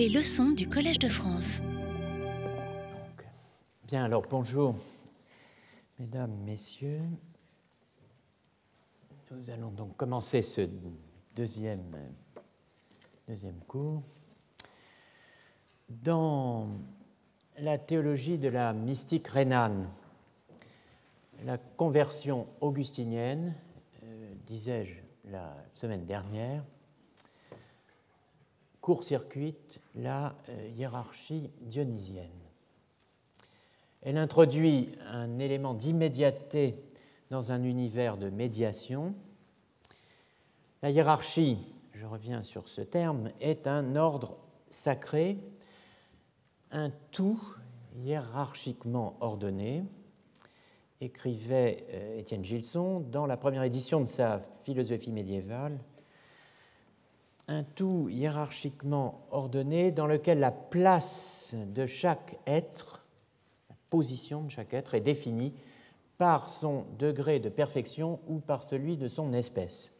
Les leçons du Collège de France. Bien, alors bonjour, mesdames, messieurs. Nous allons donc commencer ce deuxième, deuxième cours. Dans la théologie de la mystique rhénane, la conversion augustinienne, euh, disais-je la semaine dernière, court-circuite la euh, hiérarchie dionysienne. Elle introduit un élément d'immédiateté dans un univers de médiation. La hiérarchie, je reviens sur ce terme, est un ordre sacré, un tout hiérarchiquement ordonné, écrivait euh, Étienne Gilson dans la première édition de sa philosophie médiévale, un tout hiérarchiquement ordonné dans lequel la place de chaque être, la position de chaque être est définie par son degré de perfection ou par celui de son espèce.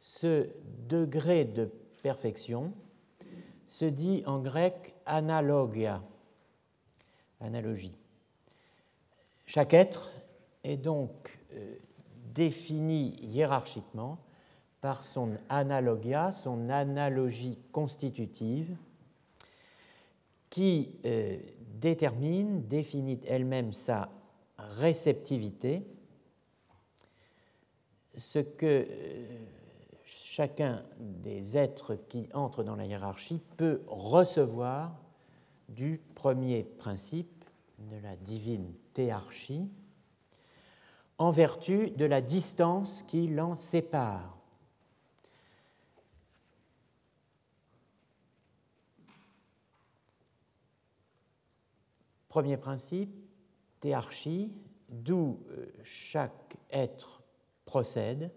Ce degré de perfection se dit en grec analogia, analogie. Chaque être est donc euh, défini hiérarchiquement par son analogia, son analogie constitutive, qui euh, détermine, définit elle-même sa réceptivité, ce que euh, chacun des êtres qui entrent dans la hiérarchie peut recevoir du premier principe de la divine théarchie en vertu de la distance qui l'en sépare. Premier principe, théarchie, d'où euh, chaque être procède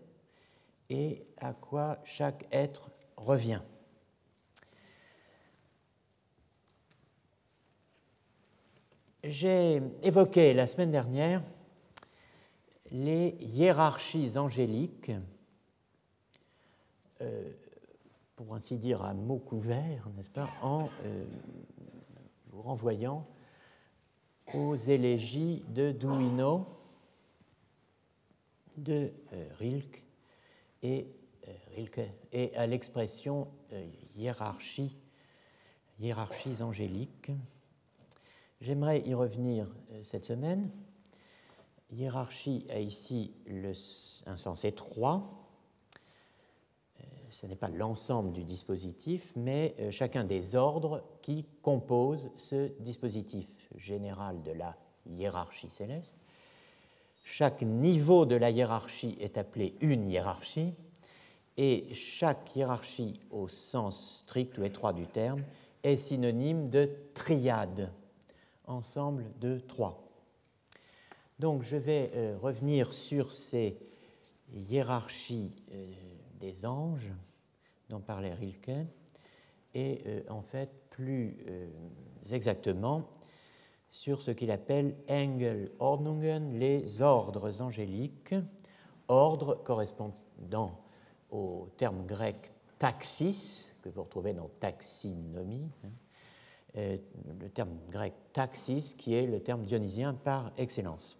et à quoi chaque être revient. J'ai évoqué la semaine dernière les hiérarchies angéliques, euh, pour ainsi dire à mots couverts, n'est-ce pas, en euh, vous renvoyant aux élégies de Duino, de euh, Rilke et, Rilke, et à l'expression hiérarchie, hiérarchies angéliques. J'aimerais y revenir euh, cette semaine. Hiérarchie a ici un sens étroit. Euh, ce n'est pas l'ensemble du dispositif, mais euh, chacun des ordres qui composent ce dispositif général de la hiérarchie céleste. Chaque niveau de la hiérarchie est appelé une hiérarchie, et chaque hiérarchie au sens strict ou étroit du terme est synonyme de triade ensemble de trois. Donc je vais euh, revenir sur ces hiérarchies euh, des anges dont parlait Rilke et euh, en fait plus exactement sur ce qu'il appelle Engelordnungen, les ordres angéliques, ordre correspondant au terme grec taxis, que vous retrouvez dans taxinomie, hein, euh, le terme grec taxis, qui est le terme dionysien par excellence.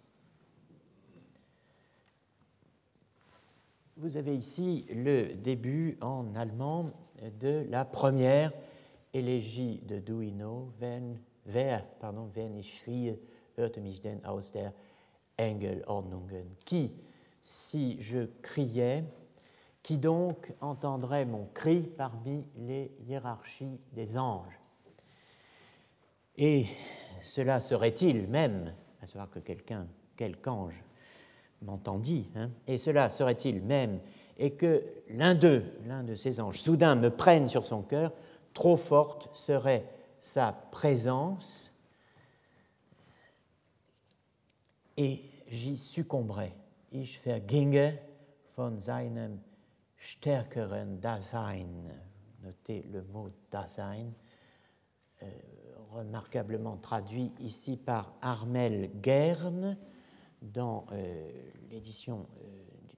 Vous avez ici le début en allemand de la première élégie de Duino, wenn, wer, pardon, schrie, hörte mich denn aus der Engelordnungen. Qui, si je criais, qui donc entendrait mon cri parmi les hiérarchies des anges? Et cela serait-il même, à savoir que quelqu'un, quelque ange, m'entendit, hein, et cela serait-il même, et que l'un d'eux, l'un de ces anges, soudain me prenne sur son cœur, trop forte serait sa présence, et j'y succomberais. Ich verginge von seinem stärkeren Dasein. Notez le mot Dasein. Euh, remarquablement traduit ici par Armel Guerne dans euh, l'édition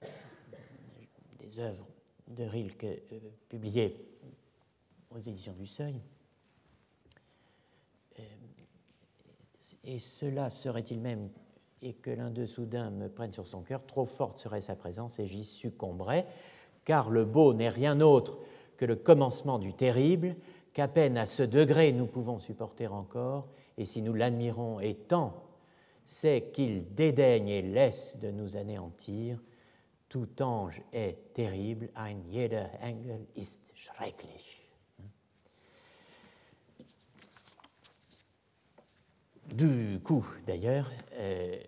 euh, des œuvres de Rilke publiées aux éditions du Seuil. Et cela serait-il même, et que l'un d'eux soudain me prenne sur son cœur, trop forte serait sa présence et j'y succomberais, car le beau n'est rien autre que le commencement du terrible, qu'à peine à ce degré nous pouvons supporter encore, et si nous l'admirons et tant, c'est qu'il dédaigne et laisse de nous anéantir. Tout ange est terrible, ein jeder Engel ist schrecklich. Du coup, d'ailleurs, euh,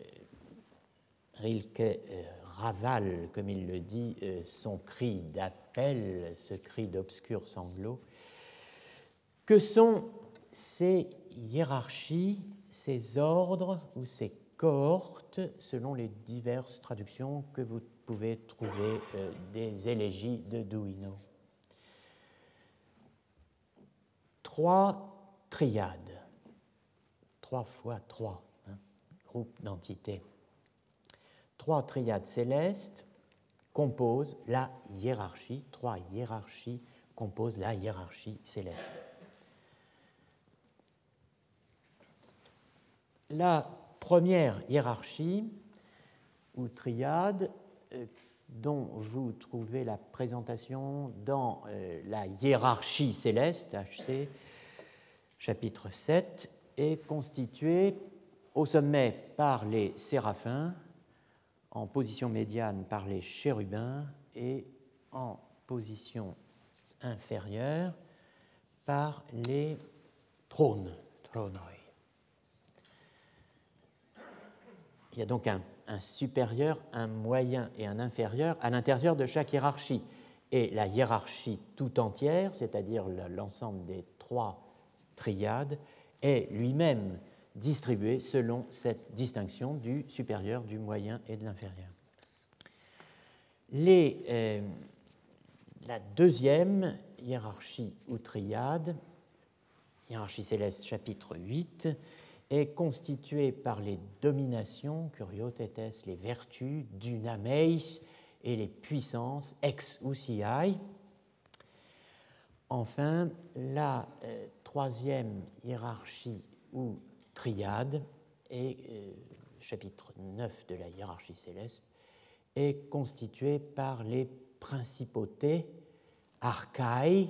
Rilke euh, ravale, comme il le dit, euh, son cri d'appel, ce cri d'obscur sanglot. Que sont ces hiérarchies, ces ordres ou ces cohortes, selon les diverses traductions que vous pouvez trouver des élégies de Douino? Trois triades trois fois trois, hein, groupe d'entités. Trois triades célestes composent la hiérarchie, trois hiérarchies composent la hiérarchie céleste. La première hiérarchie ou triade euh, dont vous trouvez la présentation dans euh, la hiérarchie céleste, HC, chapitre 7, est constitué au sommet par les séraphins, en position médiane par les chérubins et en position inférieure par les trônes, Il y a donc un, un, supérieur, un moyen et un inférieur à l'intérieur de chaque hiérarchie. Et la hiérarchie tout entière, c'est-à-dire l'ensemble des trois triades, est lui-même distribué selon cette distinction du supérieur, du moyen et de l'inférieur. Euh, la deuxième hiérarchie ou triade, hiérarchie céleste chapitre 8, est constituée par les dominations, curiotetes, les vertus, dunameis et les puissances, ex usiai. Enfin, la euh, troisième hiérarchie ou triade, et euh, chapitre 9 de la hiérarchie céleste, est constitué par les principautés archaï,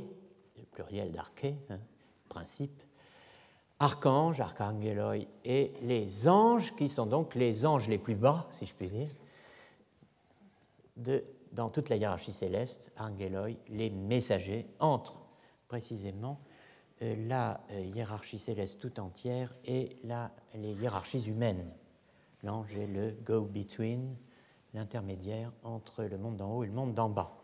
le pluriel d'arché, hein, principe, archanges, archangeloi, et les anges, qui sont donc les anges les plus bas, si je puis dire, de, dans toute la hiérarchie céleste, angeloi, les messagers, entrent précisément la euh, hiérarchie céleste tout entière et la, les hiérarchies humaines. L'ange est le go-between, l'intermédiaire entre le monde d'en haut et le monde d'en bas.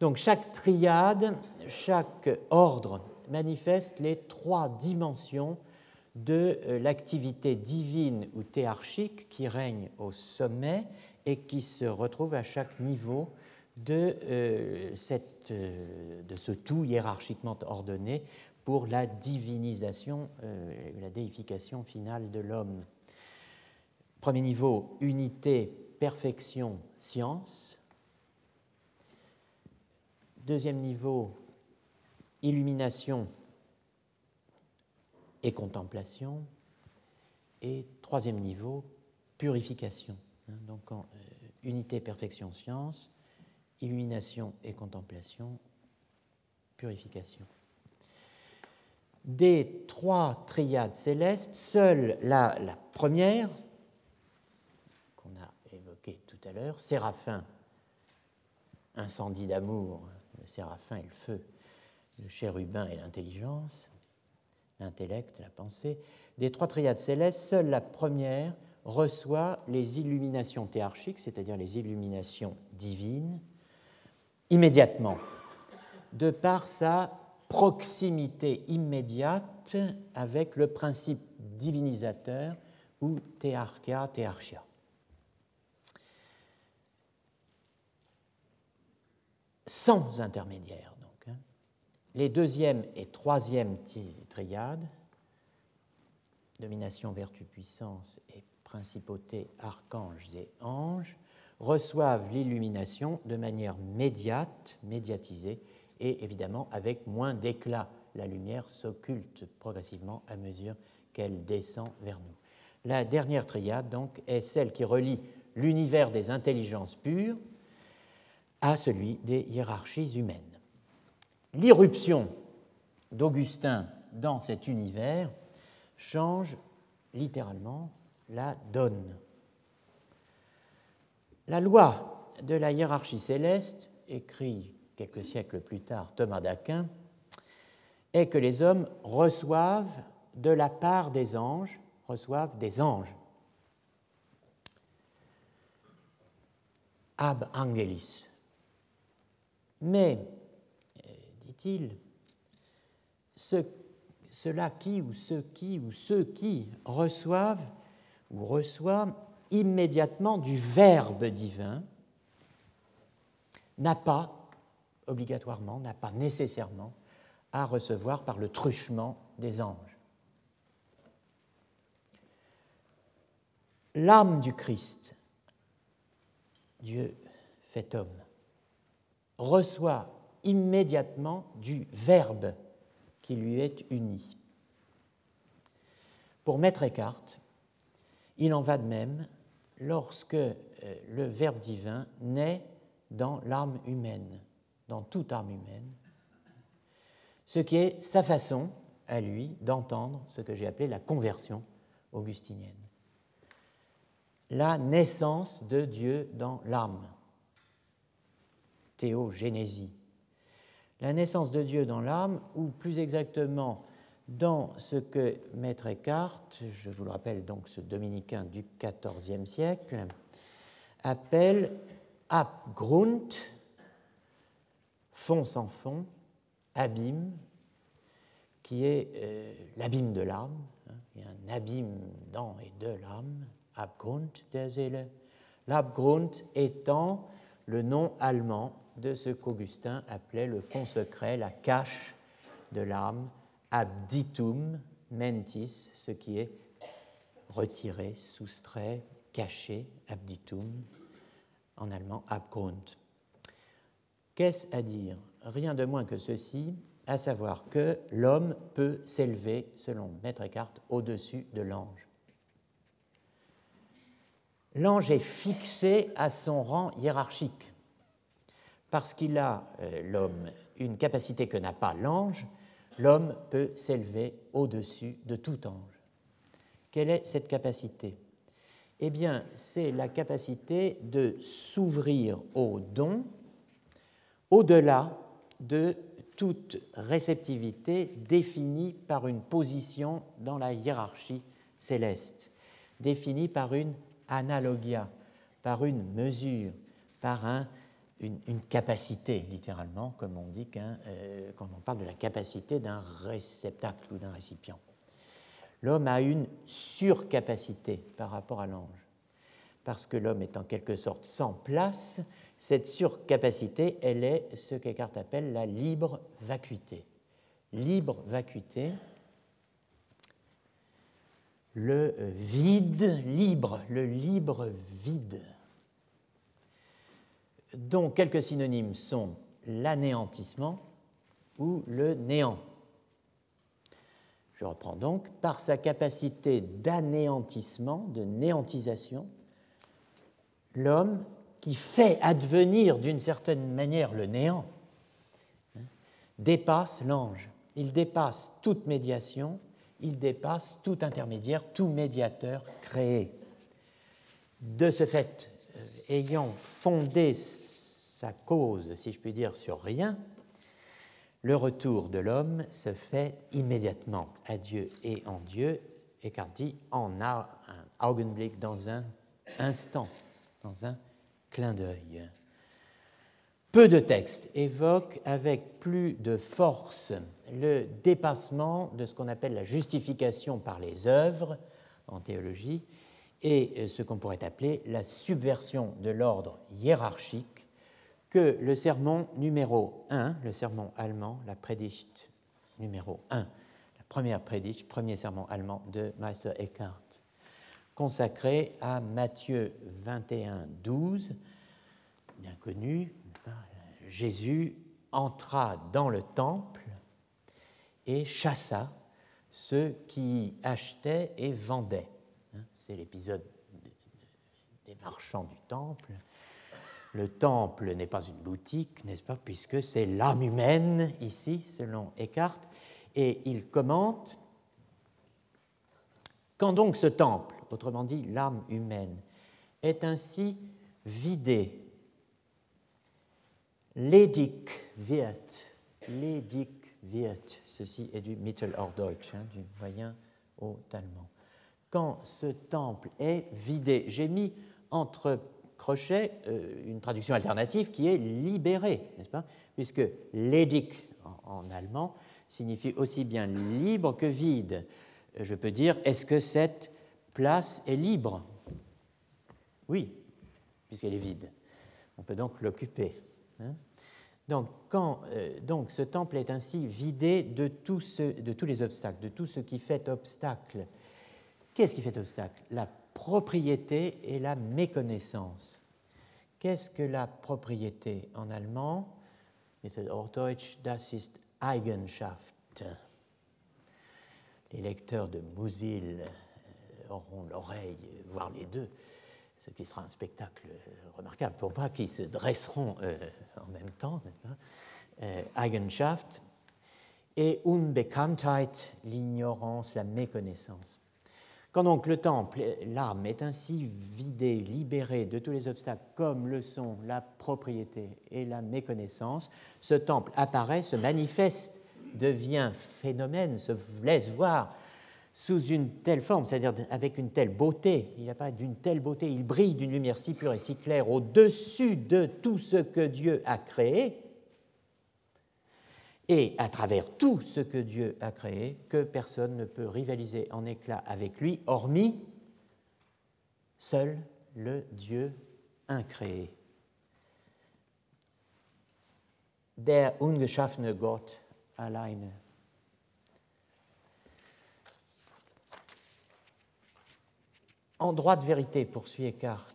Donc chaque triade, chaque ordre manifeste les trois dimensions de euh, l'activité divine ou théarchique qui règne au sommet et qui se retrouve à chaque niveau de, cette, de ce tout hiérarchiquement ordonné pour la divinisation, euh, la déification finale de l'homme. Premier niveau, unité, perfection, science. Deuxième niveau, illumination et contemplation. Et troisième niveau, purification. Hein, donc euh, unité, perfection, science, illumination et contemplation, purification des trois triades célestes, seule la, première, qu'on a évoquée tout à l'heure, Séraphin, incendie d'amour, le séraphin et le feu, le chérubin et l'intelligence, l'intellect, la pensée, des trois triades célestes, seule la première reçoit les illuminations théarchiques, c'est-à-dire les illuminations divines, immédiatement, de par sa proximité immédiate avec le principe divinisateur ou théarchia, théarchia. Sans intermédiaire, donc. Hein. Les deuxième et troisième triades, domination, vertu, puissance et principauté, archanges et anges, reçoivent l'illumination de manière médiate, médiatisée, et évidemment avec moins d'éclat. La lumière s'occulte progressivement à mesure qu'elle descend vers nous. La dernière triade, donc, est celle qui relie l'univers des intelligences pures à celui des hiérarchies humaines. L'irruption d'Augustin dans cet univers change littéralement la donne. La loi de la hiérarchie céleste, écrit quelques siècles plus tard Thomas d'Aquin, est que les hommes reçoivent de la part des anges, reçoivent des anges. Ab angelis. Mais, euh, dit-il, ce, cela qui ou ceux qui ou ceux qui reçoivent ou reçoivent immédiatement du Verbe divin n'a pas obligatoirement, n'a pas nécessairement à recevoir par le truchement des anges. L'âme du Christ, Dieu fait homme, reçoit immédiatement du Verbe qui lui est uni. Pour Maître Eckhart, il en va de même lorsque euh, le Verbe divin naît dans l'âme humaine, dans toute âme humaine, ce qui est sa façon, à lui, d'entendre ce que j'ai appelé la conversion augustinienne. La naissance de Dieu dans l'âme, théogénésie. La naissance de Dieu dans l'âme, ou plus exactement dans ce que Maître Eckhart, je vous le rappelle donc ce dominicain du XIVe siècle, appelle Abgrund, fond sans fond, abîme, qui est euh, l'abîme de l'âme. Hein. un abîme dans et de l'âme, Abgrund der Seele. L'Abgrund étant le nom allemand de ce qu'Augustin appelait le fond secret, la cache de l'âme, abditum mentis, ce qui est retiré, soustrait, caché, abditum, en allemand Abgrund. Qu'est-ce à dire? Rien de moins que ceci, à savoir que l'homme peut s'élever, selon Maître Eckhart, au-dessus de l'ange. L'ange est fixé à son rang hiérarchique, parce qu'il a, euh, l'homme, une capacité que n'a pas l'ange, l'homme peut s'élever au-dessus de tout ange. Quelle est cette capacité? Eh bien, c'est la capacité de s'ouvrir au don au-delà de toute réceptivité définie par une position dans la hiérarchie céleste, définie par une analogia, par une mesure, par un une, capacité, littéralement, comme on dit euh, quand on parle de la capacité d'un réceptacle ou d'un récipient. L'homme a une surcapacité par rapport à l'ange, parce que l'homme est en quelque sorte sans place. Cette surcapacité, elle est ce qu'Eckhart appelle la libre vacuité. Libre vacuité, le vide libre, le libre vide dont quelques synonymes sont l'anéantissement ou le néant. Je reprends donc, par sa capacité d'anéantissement, de néantisation, l'homme qui fait advenir d'une certaine manière le néant hein, dépasse l'ange. Il dépasse toute médiation, il dépasse tout intermédiaire, tout médiateur créé. De ce fait, euh, ayant fondé sa cause, si je puis dire, sur rien, le retour de l'homme se fait immédiatement à Dieu et en Dieu, et dit en a un Augenblick, dans un instant, dans un Peu de textes évoquent avec plus de force le dépassement de ce qu'on appelle la justification par les œuvres en théologie et ce qu'on pourrait appeler la subversion de l'ordre hiérarchique que le sermon numéro 1, le sermon allemand, la Predigt numéro 1, la première Predigt, premier sermon allemand de Meister Eckhart, consacré à Matthieu 21, 12, bien connu, Jésus entra dans le temple et chassa ceux qui achetaient et vendaient. Hein, c'est l'épisode des marchands du temple. Le temple n'est pas une boutique, n'est-ce pas, puisque c'est l'âme humaine ici, selon Eckhart, et il commente quand donc ce temple, autrement dit l'âme humaine, est ainsi vidé, ledig wird, ledig wird, ceci est du Mittelhochdeutsch, hein, du moyen au allemand. Quand ce temple est vidé, j'ai mis entre crochets euh, une traduction alternative qui est libéré, n'est-ce pas? Puisque ledig en allemand signifie aussi bien libre que vide je peux dire, est-ce que cette place est libre? Oui, puisqu'elle est vide. On peut donc l'occuper. Hein. donc, quand euh, donc, ce temple est ainsi vidé de, de tous les obstacles, de tout ce qui fait obstacle. Qu'est-ce qui fait obstacle? La propriété et la méconnaissance. Qu'est-ce que la propriété? En allemand Deutsch, das ist Eigenschaft les lecteurs de Mousil euh, auront l'oreille, voire les deux, ce qui sera un spectacle remarquable pour moi, qui se dresseront euh, en même temps, euh, Eigenschaft, et Unbekanntheit, l'ignorance, la méconnaissance. Quand donc le temple, l'âme, est ainsi vidée, libérée de tous les obstacles, comme le sont la propriété et la méconnaissance, ce temple apparaît, se manifeste devient phénomène, se laisse voir sous une telle forme, c'est-à-dire avec une telle beauté, il pas d'une telle beauté, il brille d'une lumière si pure et si claire au-dessus de tout ce que Dieu a créé, et à travers tout ce que Dieu a créé, que personne ne peut rivaliser en éclat avec lui, hormis seul le Dieu incréé. Der ungeschaffene Gott alleine. En droit de vérité, poursuit Eckhart,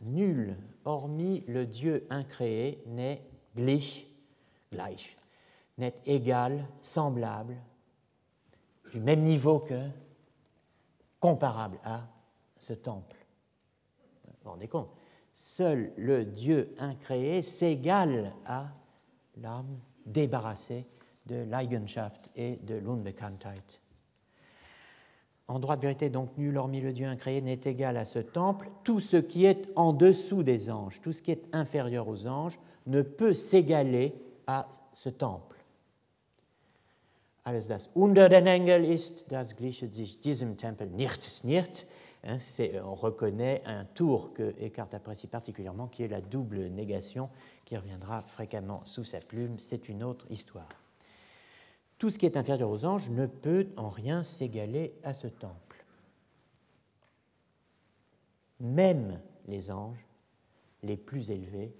nul, hormis le Dieu incréé, n'est gleich, gleich, n'est égal, semblable, du même niveau que, comparable à ce temple. Vous vous rendez compte? Seul le Dieu incréé s'égale à l'âme débarrassée de l'Eigenschaft et de l'Unbekanntheit. En droit de vérité, donc, nul hormis le Dieu incréé n'est égal à ce temple. Tout ce qui est en dessous des anges, tout ce qui est inférieur aux anges, ne peut s'égaler à ce temple. Alles das unter den Engel ist, das glichet sich diesem Tempel nicht, nicht. Hein, on reconnaît un tour que Eckhart apprécie particulièrement, qui est la double négation, qui reviendra fréquemment sous sa plume. C'est une autre histoire. Tout ce qui est inférieur aux anges ne peut en rien s'égaler à ce temple. Même les anges, les plus élevés,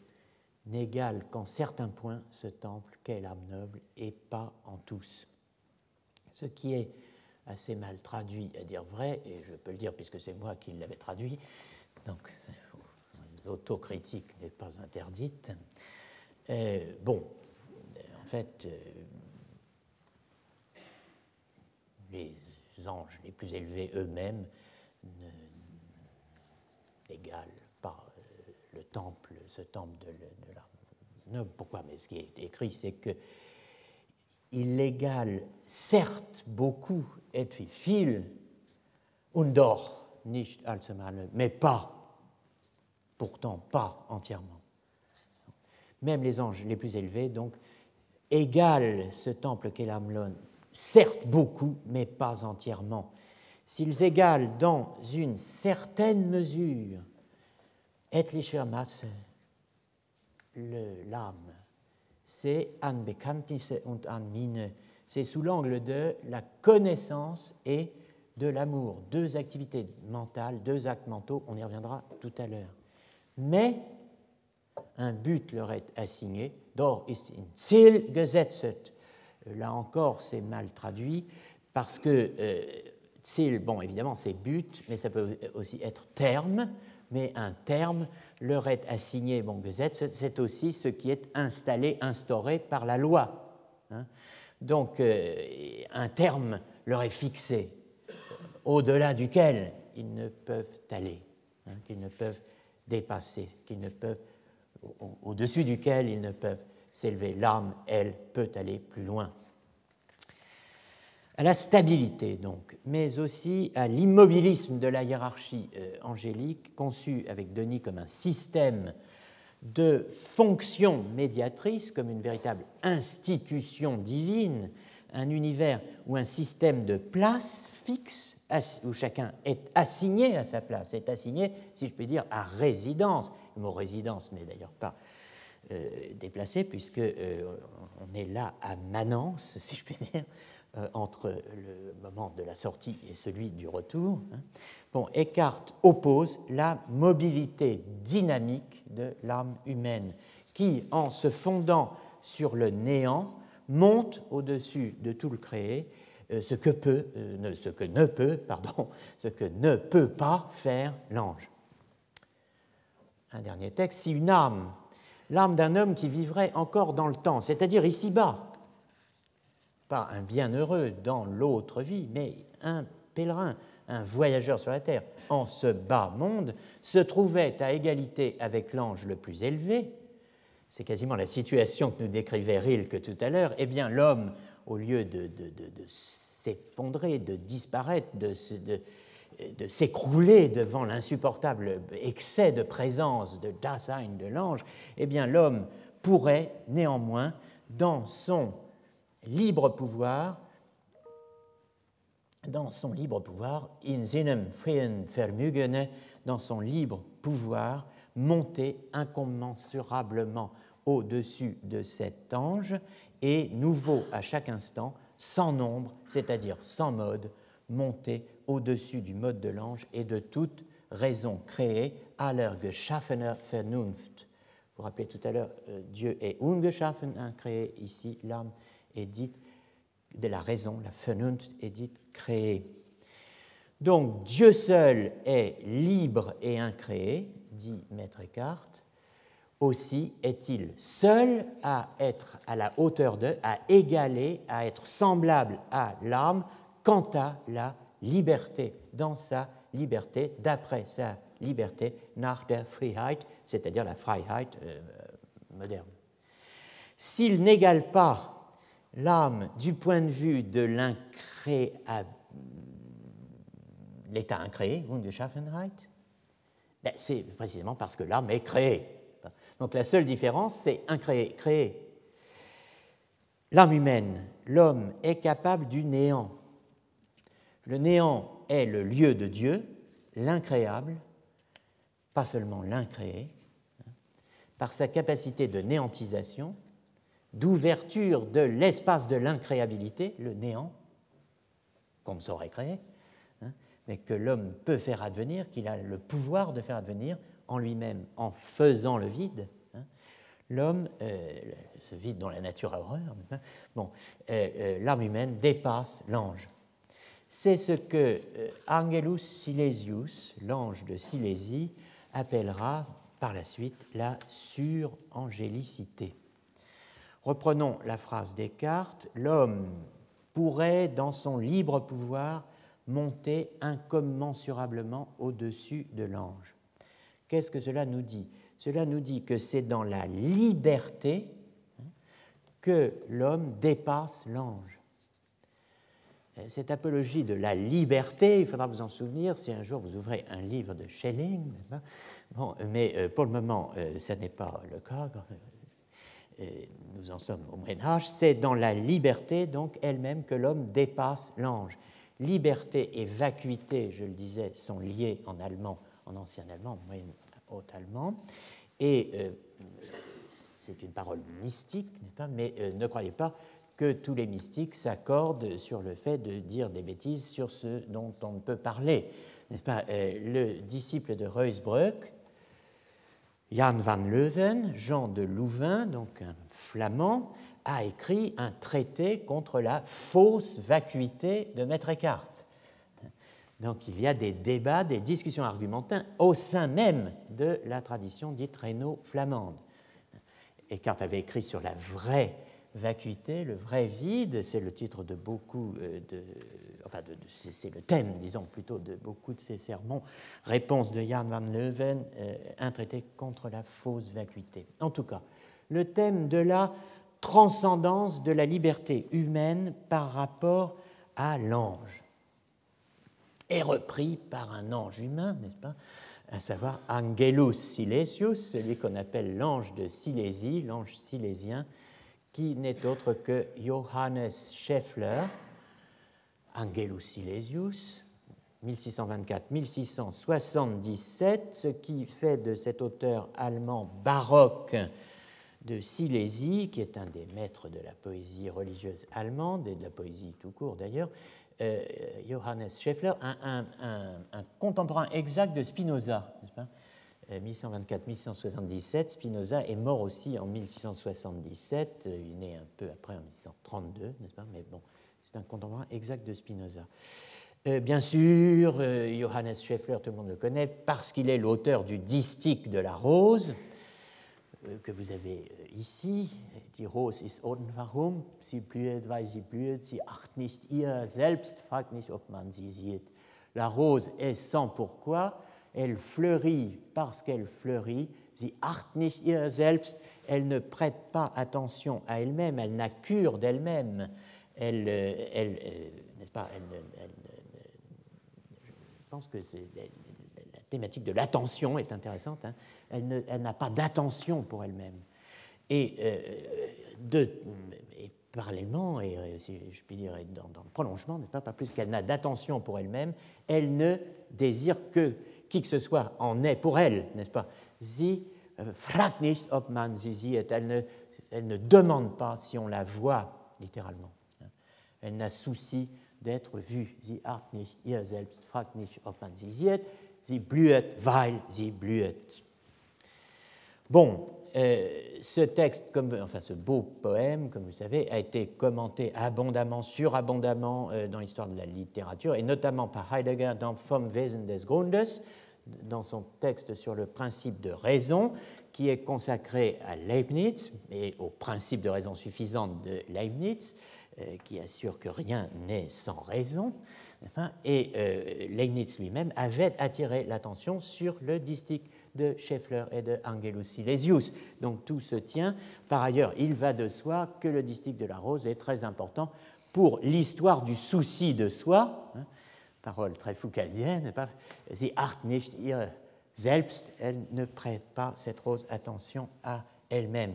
n'égalent qu'en certains points ce temple qu'est l'âme noble et pas en tous. Ce qui est assez mal traduit à dire vrai, et je peux le dire puisque c'est moi qui l'avais traduit, donc l'autocritique n'est pas interdite. Euh, bon, en fait, euh, les anges les plus élevés eux-mêmes n'égalent pas euh, le temple, ce temple de, l'âme. Pourquoi? Mais ce qui est écrit, c'est que il l'égale certes beaucoup et viel und doch nicht allzumal, mais pas, pourtant pas entièrement. Même les anges les plus élevés, donc, égalent ce temple qu'est l'âme certes beaucoup, mais pas entièrement. S'ils égalent dans une certaine mesure, etliche Masse, l'âme, c'est an Bekanntnisse und an Mine, c'est sous l'angle de la connaissance et de l'amour, deux activités mentales, deux actes mentaux, on y reviendra tout à l'heure. Mais un but leur est assigné, dort ist in Ziel gesetzt, là encore, c'est mal traduit parce que euh, bon, évidemment, c'est but, mais ça peut aussi être terme. mais un terme leur est assigné, bon, c'est aussi ce qui est installé, instauré par la loi. Hein. Donc, euh, un terme leur est fixé, au-delà duquel ils ne peuvent aller, hein, qu'ils ne peuvent dépasser, qu'ils ne peuvent, au-dessus duquel ils ne peuvent s'élever. L'âme, elle, peut aller plus loin. À la stabilité, donc, mais aussi à l'immobilisme de la hiérarchie euh, angélique, conçue avec Denis comme un système de fonction médiatrice, comme une véritable institution divine, un univers ou un système de place fixe où chacun est assigné à sa place, est assigné, si je puis dire, à résidence. Le mot résidence n'est d'ailleurs pas déplacé puisque euh, on est là à manance, si je puis dire, euh, entre le moment de la sortie et celui du retour. Hein. Bon, Eckhart oppose la mobilité dynamique de l'âme humaine, qui, en se fondant sur le néant, monte au-dessus de tout le créé, euh, ce que, peut, euh, ce que ne peut, pardon, ce que ne peut pas faire l'ange. Un dernier texte, si une âme, l'âme d'un homme qui vivrait encore dans le temps, c'est-à-dire ici-bas, pas un bienheureux dans l'autre vie, mais un pèlerin, un voyageur sur la terre, en ce bas monde, se trouvait à égalité avec l'ange le plus élevé, c'est quasiment la situation que nous décrivait Rilke tout à l'heure, eh bien l'homme, au lieu de, s'effondrer, de disparaître, de, de s'écrouler devant l'insupportable excès de présence de Dasein de l'ange, eh bien l'homme pourrait néanmoins, dans son libre pouvoir, dans son libre pouvoir, in seinem freien Vermögen, dans son libre pouvoir, monter incommensurablement au-dessus de cet ange et nouveau à chaque instant, sans nombre, c'est-à-dire sans mode, monter au-dessus du mode de l'ange et de toute raison créée, leur geschaffener Vernunft. Vous vous rappelez tout à l'heure, euh, Dieu est ungeschaffen, créé, ici l'âme est dite de la raison, la Vernunft est dite créée. Donc Dieu seul est libre et incréé, dit Maître Eckhart. Aussi est-il seul à être à la hauteur de, à égaler, à être semblable à l'âme quant à la liberté, dans sa liberté, d'après sa liberté, nach der Freiheit, c'est-à-dire la Freiheit euh, moderne. S'il n'égale pas l'âme du point de vue de l'état incréé, Wungeschaffenheit, ben c'est précisément parce que l'âme est créée. Donc la seule différence, c'est incréé, créé. L'âme humaine, l'homme est capable du néant. Le néant est le lieu de Dieu, l'incréable, pas seulement l'incréé, hein, par sa capacité de néantisation, d'ouverture de l'espace de l'incréabilité, le néant, qu'on ne saurait créer, hein, mais que l'homme peut faire advenir, qu'il a le pouvoir de faire advenir en lui-même, en faisant le vide. Hein. L'homme, euh, ce vide dont la nature a horreur, euh, euh, l'âme humaine dépasse l'ange. C'est ce que Angelus Silesius, l'ange de Silésie, appellera par la suite la surangélicité. Reprenons la phrase Descartes, l'homme pourrait, dans son libre pouvoir, monter incommensurablement au-dessus de l'ange. Qu'est-ce que cela nous dit? Cela nous dit que c'est dans la liberté que l'homme dépasse l'ange. Cette apologie de la liberté, il faudra vous en souvenir si un jour vous ouvrez un livre de Schelling, bon, mais euh, pour le moment, euh, ce n'est pas le cas nous en sommes au Moyen Âge, c'est dans la liberté donc elle-même que l'homme dépasse l'ange. Liberté et vacuité, je le disais, sont liées en allemand, en ancien allemand, en moyen haut allemand, et euh, c'est une parole mystique, pas? Mais euh, ne croyez pas que tous les mystiques s'accordent sur le fait de dire des bêtises sur ce dont on ne peut parler. Pas? Euh, le disciple de Reusbruck, Jan van Leuven, Jean de Louvain, donc un flamand, a écrit un traité contre la fausse vacuité de Maître Eckhart. Donc il y a des débats, des discussions argumentines au sein même de la tradition dite rhéno-flamande. Eckhart avait écrit sur la vraie vacuité, le vrai vide, c'est le titre de beaucoup euh, de. Enfin, c'est le thème, disons plutôt, de beaucoup de ces sermons. Réponse de Jan van Leuven, euh, un traité contre la fausse vacuité. En tout cas, le thème de la transcendance de la liberté humaine par rapport à l'ange est repris par un ange humain, n'est-ce pas? À savoir Angelus Silesius, celui qu'on appelle l'ange de Silésie, l'ange silésien, qui n'est autre que Johannes Scheffler, Angelus Silesius, 1624-1677, ce qui fait de cet auteur allemand baroque de Silésie, qui est un des maîtres de la poésie religieuse allemande et de la poésie tout court d'ailleurs, euh, Johannes Scheffler, un, contemporain exact de Spinoza. 1624-1677, euh, Spinoza est mort aussi en 1677, euh, il est né un peu après en 1632, n'est-ce pas Mais bon, c'est un contemporain exact de Spinoza. bien sûr, Johannes Scheffler, tout le monde le connaît, parce qu'il est l'auteur du distique de la rose, que vous avez ici, die Rose ist unten. Warum? Sie blüht, weil sie blüht. Sie acht nicht ihr selbst, fragt nicht, ob man sie sieht. La rose est sans pourquoi. Elle fleurit parce qu'elle fleurit. Sie acht nicht selbst. Elle ne prête pas attention à elle-même. Elle n'a cure d'elle-même. Elle, euh, euh, n'est-ce pas Je pense que la thématique de l'attention est intéressante. Hein. Elle n'a pas d'attention pour elle-même. Et, euh, parallèlement, et je puis dire dans, le prolongement, n'est pas, pas plus qu'elle n'a d'attention pour elle-même, elle ne désire que qui que ce soit en est pour elle, n'est-ce pas? Sie euh, fragt nicht, ob man sie sieht. Elle ne, elle ne demande pas si on la voit, littéralement. Elle n'a souci d'être vue. Sie art nicht, ihr selbst fragt nicht, ob man sie sieht. Sie blüht, weil sie blüht. Bon, euh, ce texte, enfin ce beau poème, comme vous savez, a été commenté abondamment, surabondamment euh, dans l'histoire de la littérature, et notamment par Heidegger dans Vom Wesen des Grundes, dans son texte sur le principe de raison, qui est consacré à Leibniz et au principe de raison suffisante de Leibniz, euh, qui assure que rien n'est sans raison. et Leibniz lui-même avait attiré l'attention sur le distique de Scheffler et de Angelus Silesius. Donc tout se tient. Par ailleurs, il va de soi que le distique de la rose est très important pour l'histoire du souci de soi. Hein, parole très foucaldienne, Sie art nicht ihr selbst, elle ne prête pas cette rose attention à elle-même.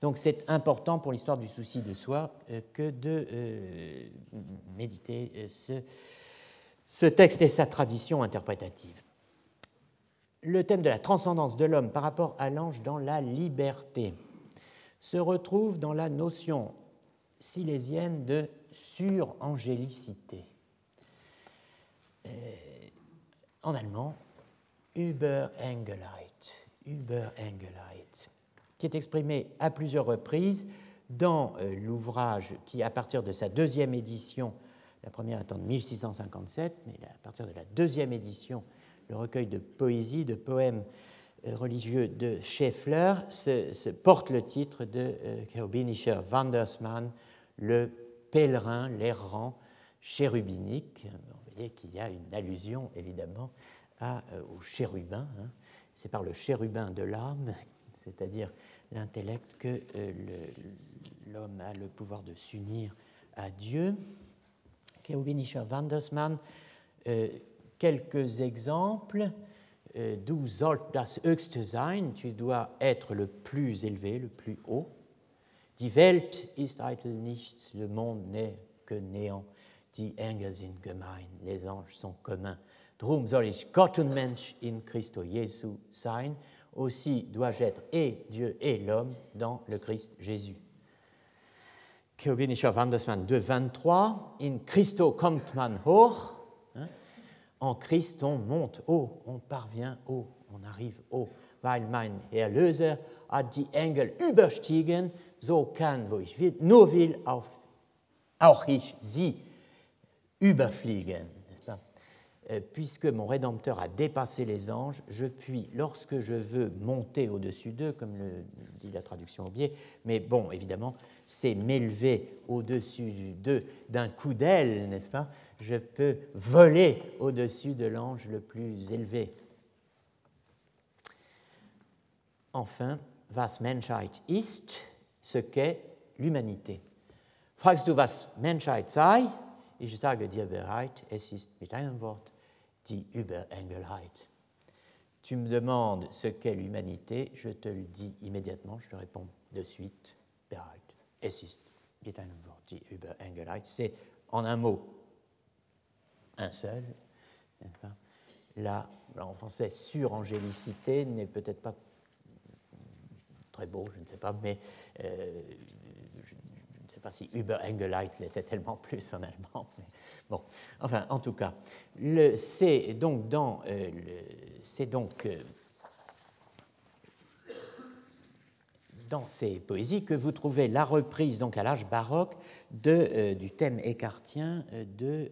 Donc c'est important pour l'histoire du souci de soi euh, que de euh, méditer euh, ce texte et sa tradition interprétative le thème de la transcendance de l'homme par rapport à l'ange dans la liberté se retrouve dans la notion silésienne de surangélicité. Euh, en allemand, Überengelheit, Überengelheit, qui est exprimé à plusieurs reprises dans euh, l'ouvrage qui, à partir de sa deuxième édition, la première étant de 1657, mais à partir de la deuxième édition le recueil de poésie, de poèmes euh, religieux de Scheffler, porte le titre de euh, Wandersmann, le pèlerin, l'errant chérubinique. Vous voyez qu'il y a une allusion évidemment à, euh, au chérubin. Hein. C'est par le chérubin de l'âme, c'est-à-dire l'intellect, que euh, l'homme a le pouvoir de s'unir à Dieu. Keobinischer Wandersmann quelques exemples. Euh, du sollt das höchste sein, tu dois être le plus élevé, le plus haut. Die Welt ist eitel nichts, le monde n'est que néant. Die Engel sind gemein, les anges sont communs. Drum soll ich Gott und Mensch in Christo Jesu sein. Aussi dois-je être et Dieu et l'homme dans le Christ Jésus. Wandersmann 2,23 In Christo kommt man hoch. En Christ, on monte haut, on parvient haut, on arrive haut. Weil mein Erlöser hat die Engel überstiegen, so kann, wo ich will, nur will, auf, auch ich sie überfliegen. euh, puisque mon Rédempteur a dépassé les anges, je puis, lorsque je veux monter au-dessus d'eux, comme le dit la traduction au biais, mais bon, évidemment, c'est m'élever au-dessus d'eux d'un coup d'aile, n'est-ce pas? Je peux voler au-dessus de l'ange le plus élevé. Enfin, was Menschheit ist, ce qu'est l'humanité. Fragst du, was Menschheit sei? Ich sage dir bereit, es ist mit einem Wort die Überengelheit. Tu me demandes ce qu'est l'humanité, je te le dis immédiatement, je te réponds de suite, bereit. Es ist mit einem Wort die Überengelheit. C'est en un mot, un seul. Là, en français, surangélicité n'est peut-être pas très beau, je ne sais pas, mais euh, je ne sais pas si Überengelheit l'était tellement plus en allemand. Mais bon, enfin, en tout cas, c'est donc dans, euh, euh, dans ces poésies que vous trouvez la reprise donc à l'âge baroque de, du thème écartien de,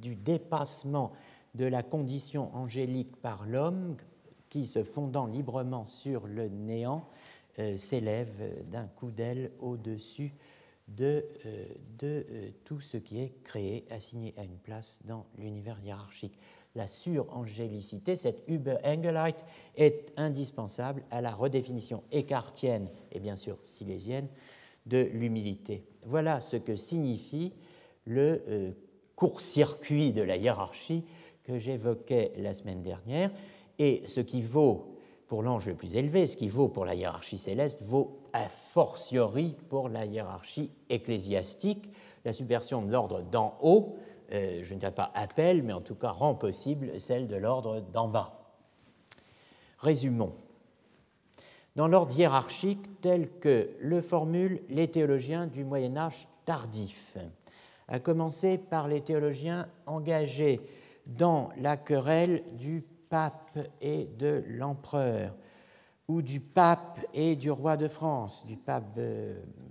du dépassement de la condition angélique par l'homme qui, se fondant librement sur le néant, euh, s'élève d'un coup d'aile au-dessus de, euh, de euh, tout ce qui est créé, assigné à une place dans l'univers hiérarchique. La surangélicité, cette Überengelheit, est indispensable à la redéfinition écartienne et bien sûr silésienne de l'humilité. Voilà ce que signifie le court-circuit de la hiérarchie que j'évoquais la semaine dernière et ce qui vaut pour l'ange le plus élevé, ce qui vaut pour la hiérarchie céleste, vaut a fortiori pour la hiérarchie ecclésiastique. La subversion de l'ordre d'en haut, euh, je ne dirais pas appel, mais en tout cas rend possible celle de l'ordre d'en bas. Résumons. Dans l'ordre hiérarchique tel que le formulent les théologiens du Moyen Âge tardif, à commencer par les théologiens engagés dans la querelle du pape et de l'empereur, ou du pape et du roi de France, du pape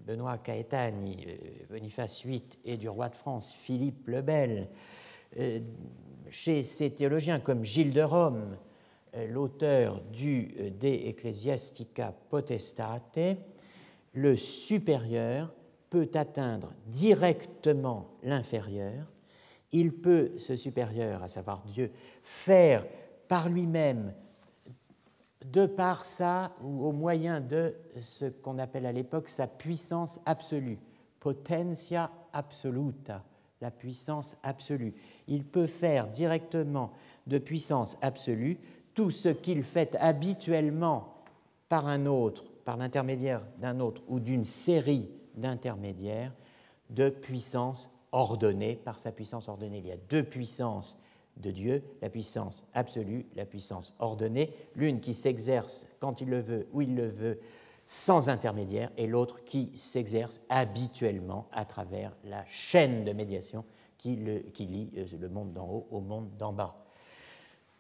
Benoît Caetani, euh, Boniface VIII, et du roi de France, Philippe le Bel. Euh, chez ces théologiens comme Gilles de Rome, euh, l'auteur du De Ecclesiastica Potestate, le supérieur peut atteindre directement l'inférieur. Il peut, ce supérieur, à savoir Dieu, faire par lui-même, de par ça, ou au moyen de ce qu'on appelle à l'époque sa puissance absolue, potentia absoluta, la puissance absolue. Il peut faire directement de puissance absolue tout ce qu'il fait habituellement par un autre, par l'intermédiaire d'un autre ou d'une série d'intermédiaires de puissance ordonnée par sa puissance ordonnée. Il y a deux puissances de Dieu, la puissance absolue, la puissance ordonnée, l'une qui s'exerce quand il le veut, où il le veut, sans intermédiaire, et l'autre qui s'exerce habituellement à travers la chaîne de médiation qui, le, qui lie euh, le monde d'en haut au monde d'en bas.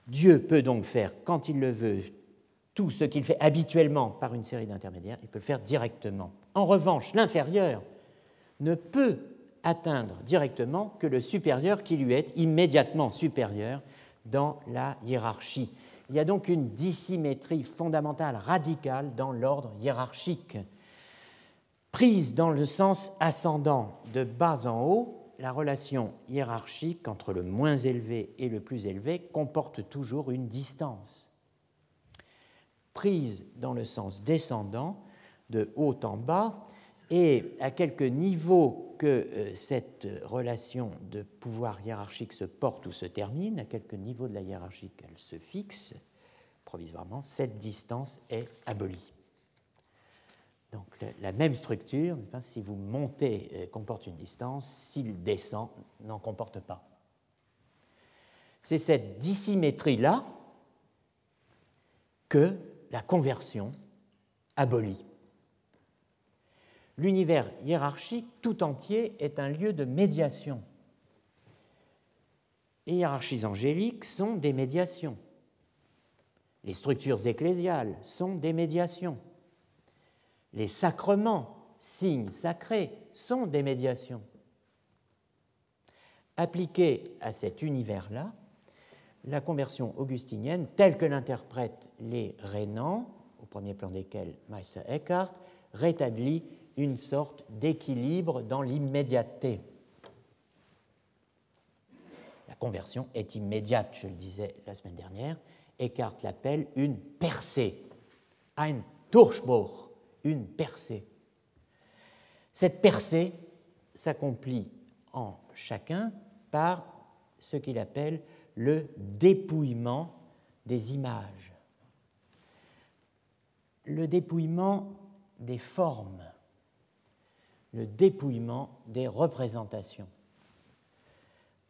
Dieu peut donc faire, quand il le veut, tout ce qu'il fait habituellement par une série d'intermédiaires, il peut le faire directement. En revanche, l'inférieur ne peut atteindre directement que le supérieur qui lui est immédiatement supérieur dans la hiérarchie. Il y a donc une dissymétrie fondamentale, radicale dans l'ordre hiérarchique. Prise dans le sens ascendant de bas en haut, la relation hiérarchique entre le moins élevé et le plus élevé comporte toujours une distance. Prise dans le sens descendant, de haut en bas, et à quelque niveau que euh, cette relation de pouvoir hiérarchique se porte ou se termine, à quelque niveau de la hiérarchie qu'elle se fixe, provisoirement, cette distance est abolie. Donc la même structure, si vous montez, euh, comporte une distance, s'il descend, n'en comporte pas. C'est cette dissymétrie-là que la conversion abolit l'univers hiérarchique tout entier est un lieu de médiation. Les hiérarchies angéliques sont des médiations. Les structures ecclésiales sont des médiations. Les sacrements, signes sacrés, sont des médiations. Appliquée à cet univers-là, la conversion augustinienne, telle que l'interprètent les Rénans, au premier plan desquels Meister Eckhart, rétablit une sorte d'équilibre dans l'immédiateté. La conversion est immédiate, je le disais la semaine dernière. Eckhart l'appelle une percée, ein Durchbruch, une percée. Cette percée s'accomplit en chacun par ce qu'il appelle le dépouillement des images, le dépouillement des formes, le dépouillement des représentations.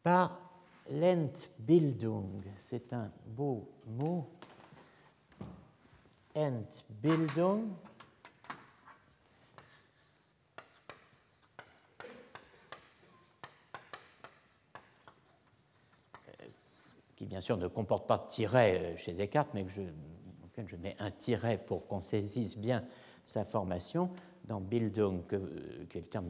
Par l'Entbildung, c'est un beau mot, Entbildung, qui bien sûr ne comporte pas de tiret euh, chez Eckhart, mais que je, auquel je mets un tiret pour qu'on saisisse bien sa formation, dans Bildung, euh, qui est le terme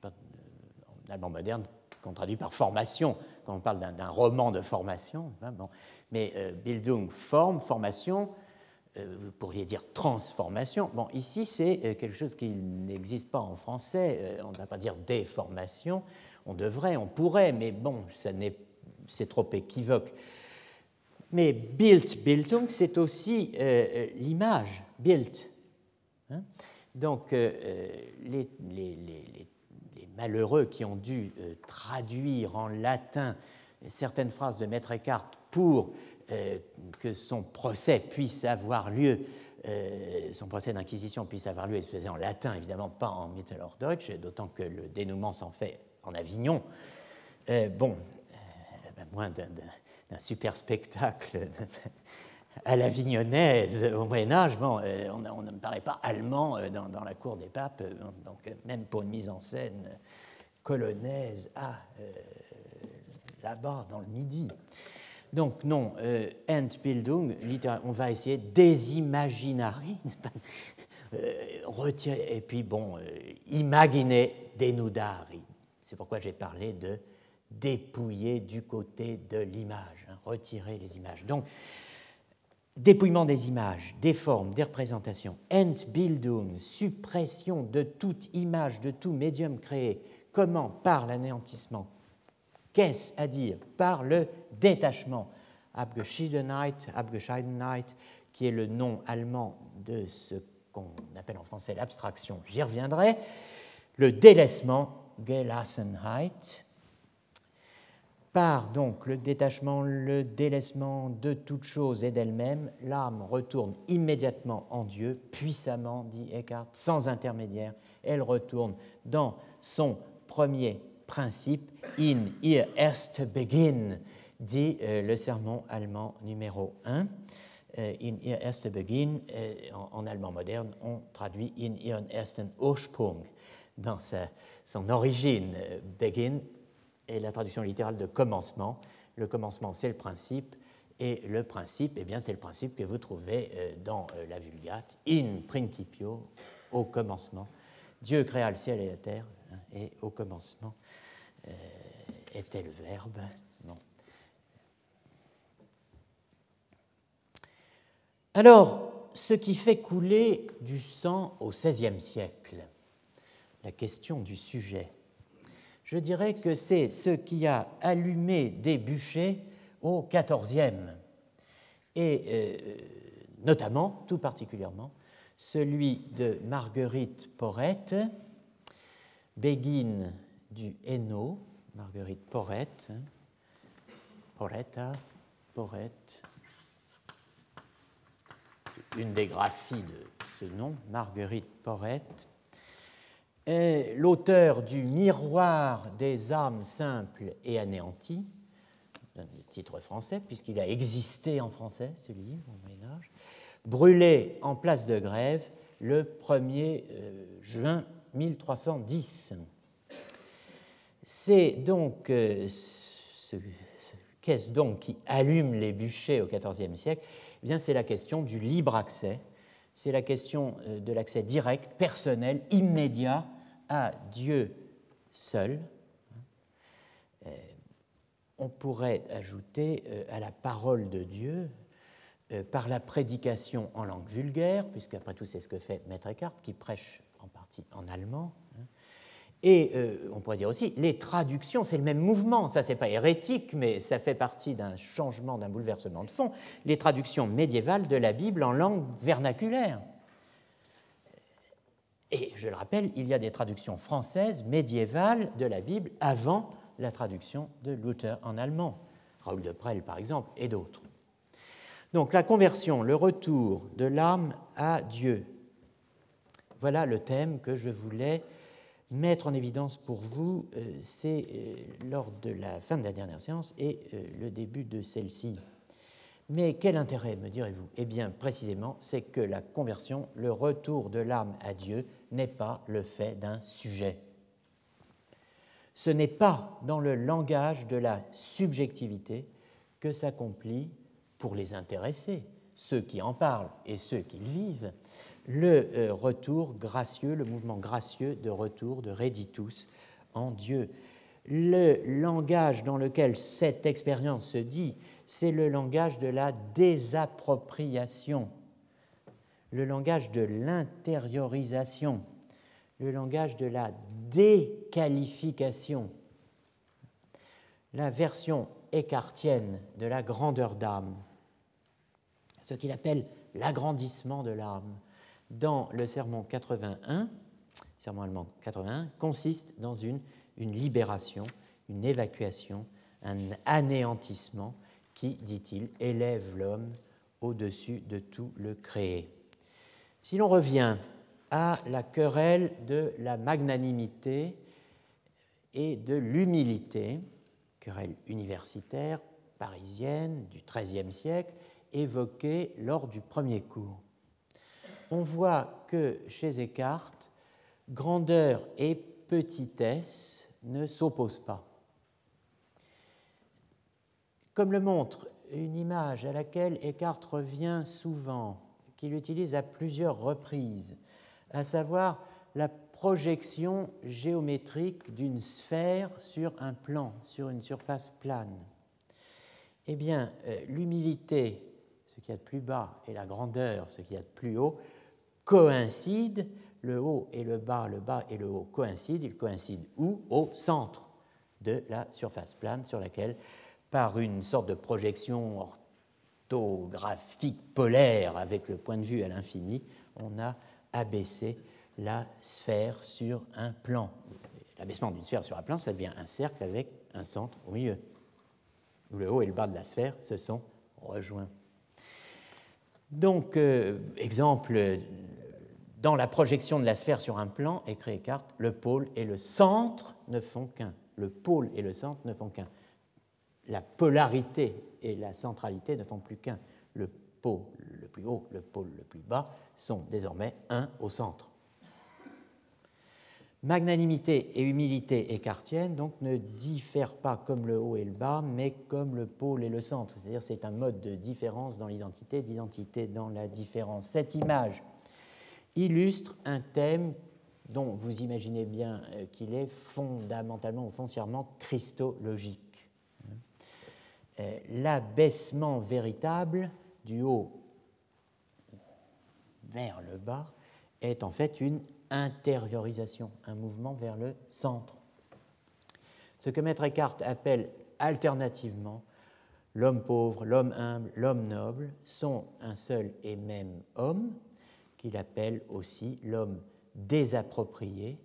pas, euh, en allemand moderne qu'on traduit par formation, quand on parle d'un roman de formation. Hein, bon. Mais Bildung, forme, formation, vous pourriez dire transformation. Bon, ici, c'est quelque chose qui n'existe pas en français. on ne va pas dire déformation. On devrait, on pourrait, mais bon, ça n'est c'est trop équivoque. Mais Bildbildung, c'est aussi euh, euh, l'image, Bild. Hein. Donc, euh, les, malheureux qui ont dû traduire en latin certaines phrases de Maître Eckhart pour que son procès puisse avoir lieu, son procès d'inquisition puisse avoir lieu, et se faisait en latin, évidemment pas en Mittelhochdeutsch, d'autant que le dénouement s'en fait en Avignon. bon, moins d'un super spectacle à la vignonnaise au Moyen Âge, bon, euh, on, ne parlait pas allemand euh, dans, la cour des papes, euh, donc même pour une mise en scène colonaise, ah, là-bas dans le Midi. Donc non, Entbildung, on va essayer des imaginari, retirer, et puis bon, imaginer denudari. C'est pourquoi j'ai parlé de dépouiller du côté de l'image, hein, retirer les images. Donc, dépouillement des images, des formes, des représentations, Entbildung, suppression de toute image, de tout médium créé. Comment? Par l'anéantissement. Qu'est-ce à dire? Par le détachement. Abgeschiedenheit, qui est le nom allemand de ce qu'on appelle en français l'abstraction, j'y reviendrai. Le délaissement, Gelassenheit, par donc le détachement, le délaissement de toute chose et d'elle-même, l'âme retourne immédiatement en Dieu, puissamment, dit Eckhart, sans intermédiaire. Elle retourne dans son premier principe, in ihr erst Beginn, dit euh, le sermon allemand numéro 1. Euh, in ihr erste Beginn, euh, en, allemand moderne, on traduit in ihren ersten Ursprung, dans son origine, Beginn, la traduction littérale de commencement. Le commencement, c'est le principe, et le principe, eh bien, c'est le principe que vous trouvez euh, dans euh, la Vulgate, in principio, au commencement. Dieu créa le ciel et la terre, hein, et au commencement euh, était le Verbe. Alors, ce qui fait couler du sang au XVIe siècle, la question du sujet je dirais que c'est ce qui a allumé des bûchers au XIVe, et euh, notamment, tout particulièrement, celui de Marguerite Porrette, Béguine du Hainaut, Marguerite Porrette, hein, Porretta, Porrette, une des graphies de ce nom, Marguerite Porrette, est l'auteur du Miroir des âmes simples et anéanties, titre français, puisqu'il a existé en français, ce livre, brûlé en place de grève le 1er euh, juin 1310. C'est donc euh, ce, qu'est-ce donc qui allume les bûchers au XIVe siècle? Eh c'est la question du libre accès c'est la question euh, de l'accès direct, personnel, immédiat à Dieu seul. Euh, on pourrait ajouter à la parole de Dieu par la prédication en langue vulgaire, puisqu'après tout c'est ce que fait Maître Eckhart, qui prêche en partie en allemand, et euh, on pourrait dire aussi, les traductions, c'est le même mouvement, ça c'est pas hérétique, mais ça fait partie d'un changement, d'un bouleversement de fond, les traductions médiévales de la Bible en langue vernaculaire. Et je le rappelle, il y a des traductions françaises médiévales de la Bible avant la traduction de Luther en allemand, Raoul de Presle par exemple, et d'autres. Donc la conversion, le retour de l'âme à Dieu. Voilà le thème que je voulais mettre en évidence pour vous, euh, c'est euh, lors de la fin de la dernière séance et euh, le début de celle-ci. Mais quel intérêt, me direz-vous? Eh bien, précisément, c'est que la conversion, le retour de l'âme à Dieu, n'est pas le fait d'un sujet. Ce n'est pas dans le langage de la subjectivité que s'accomplit, pour les intéressés, ceux qui en parlent et ceux qui le vivent, le euh, retour gracieux, le mouvement gracieux de retour de Reditus en Dieu. Le langage dans lequel cette expérience se dit, c'est le langage de la désappropriation, le langage de l'intériorisation, le langage de la déqualification, la version écartienne de la grandeur d'âme, ce qu'il appelle l'agrandissement de l'âme, dans le sermon 81, sermon allemand 81, consiste dans une, une libération, une évacuation, un anéantissement qui, dit-il, élève l'homme au-dessus de tout le créé. Si l'on revient à la querelle de la magnanimité et de l'humilité, querelle universitaire parisienne du XIIIe siècle, évoquée lors du premier cours on voit que chez Eckhart, grandeur et petitesse ne s'opposent pas. Comme le montre une image à laquelle Eckhart revient souvent, qu'il utilise à plusieurs reprises, à savoir la projection géométrique d'une sphère sur un plan, sur une surface plane. Eh bien, euh, l'humilité, ce qu'il y a de plus bas, et la grandeur, ce qu'il y a de plus haut, coïncident, le haut et le bas, le bas et le haut coïncident, ils coïncident où? Au centre de la surface plane sur laquelle, par une sorte de projection orthographique polaire avec le point de vue à l'infini, on a abaissé la sphère sur un plan. L'abaissement d'une sphère sur un plan, ça devient un cercle avec un centre au milieu, où le haut et le bas de la sphère se sont rejoints. Donc, euh, exemple dans la projection de la sphère sur un plan, écrit Eckhart, le pôle et le centre ne font qu'un. Le pôle et le centre ne font qu'un. La polarité et la centralité ne font plus qu'un. Le pôle le plus haut, le pôle le plus bas sont désormais un au centre. Magnanimité et humilité écartienne donc ne diffèrent pas comme le haut et le bas, mais comme le pôle et le centre. C'est-à-dire c'est un mode de différence dans l'identité, d'identité dans la différence. Cette image illustre un thème dont vous imaginez bien euh, qu'il est fondamentalement ou foncièrement christologique. Euh, l'abaissement véritable du haut vers le bas est en fait une intériorisation, un mouvement vers le centre. Ce que Maître Eckhart appelle alternativement l'homme pauvre, l'homme humble, l'homme noble sont un seul et même homme, qu'il appelle aussi l'homme désapproprié,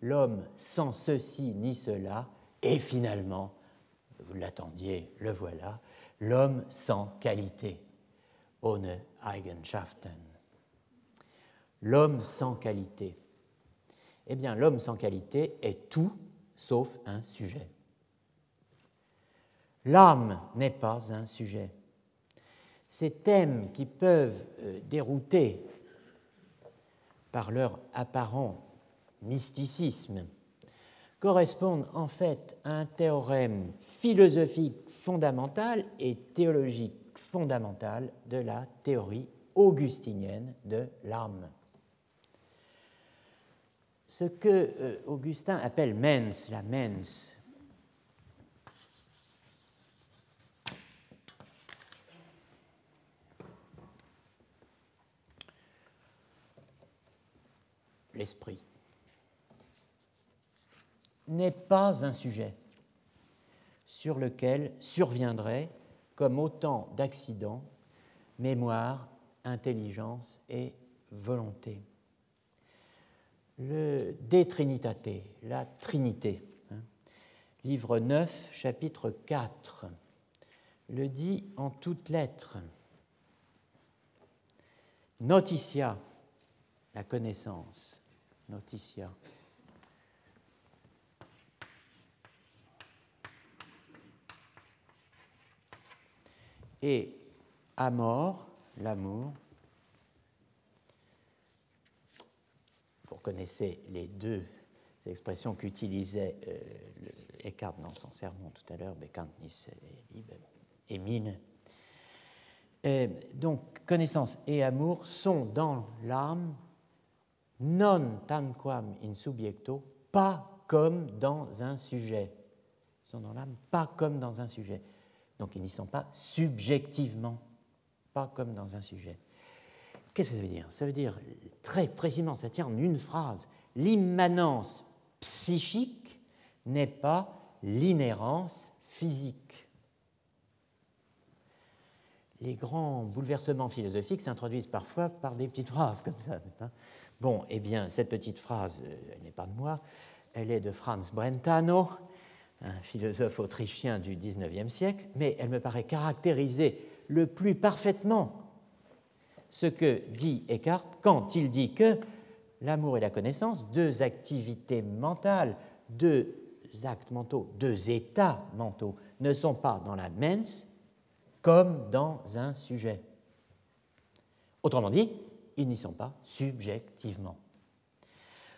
l'homme sans ceci ni cela, et finalement, vous l'attendiez, le voilà, l'homme sans qualité, ohne Eigenschaften. L'homme sans qualité. Eh bien, l'homme sans qualité est tout sauf un sujet. L'âme n'est pas un sujet. Ces thèmes qui peuvent euh, dérouter par leur apparent mysticisme, correspondent en fait à un théorème philosophique fondamental et théologique fondamental de la théorie augustinienne de l'âme ce que euh, Augustin appelle mens, la mens. L'esprit n'est pas un sujet sur lequel surviendraient, comme autant d'accidents, mémoire, intelligence et volonté. Le De Trinitate, la Trinité, hein, livre 9, chapitre 4, le dit en toutes lettres. Noticia, la connaissance, noticia. Et amor, l'amour. Vous connaissez les deux expressions qu'utilisait euh, Eckhart dans son sermon tout à l'heure, Bekanntnis et et mine. Donc, connaissance et amour sont dans l'âme non tanquam in subjecto, pas comme dans un sujet. Ils sont dans l'âme, pas comme dans un sujet. Donc, ils n'y sont pas subjectivement, pas comme dans un sujet. Qu'est-ce que ça veut dire? Ça veut dire très précisément, ça tient en une phrase. L'immanence psychique n'est pas l'inhérence physique les grands bouleversements philosophiques s'introduisent parfois par des petites phrases comme ça. Bon, eh bien, cette petite phrase, euh, elle n'est pas de moi, elle est de Franz Brentano, un philosophe autrichien du XIXe siècle, mais elle me paraît caractériser le plus parfaitement ce que dit Eckhart quand il dit que l'amour et la connaissance, deux activités mentales, deux actes mentaux, deux états mentaux, ne sont pas dans la mens, comme dans un sujet. Autrement dit, ils n'y sont pas subjectivement.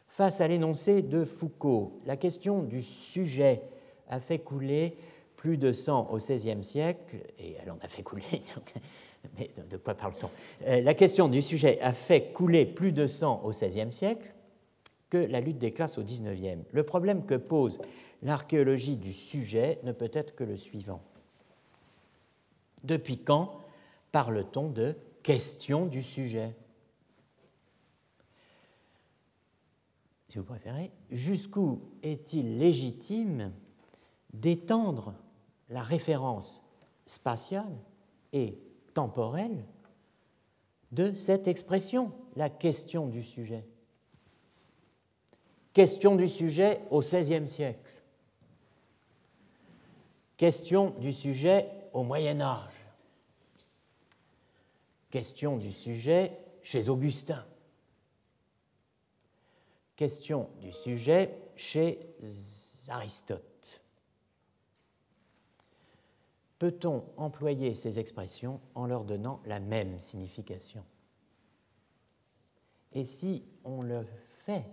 Face à l'énoncé de Foucault, la question du sujet a fait couler plus de sang au XVIe siècle, et elle en a fait couler, mais de quoi parle-t-on? Euh, La question du sujet a fait couler plus de sang au XVIe siècle que la lutte des classes au XIXe. Le problème que pose l'archéologie du sujet ne peut être que le suivant. Depuis quand parle-t-on de question du sujet? Si vous préférez, jusqu'où est-il légitime d'étendre la référence spatiale et temporelle de cette expression, la question du sujet Question du sujet au XVIe siècle. Question du sujet au Moyen Âge question du sujet chez Augustin, question du sujet chez Aristote. Peut-on employer ces expressions en leur donnant la même signification? Et si on le fait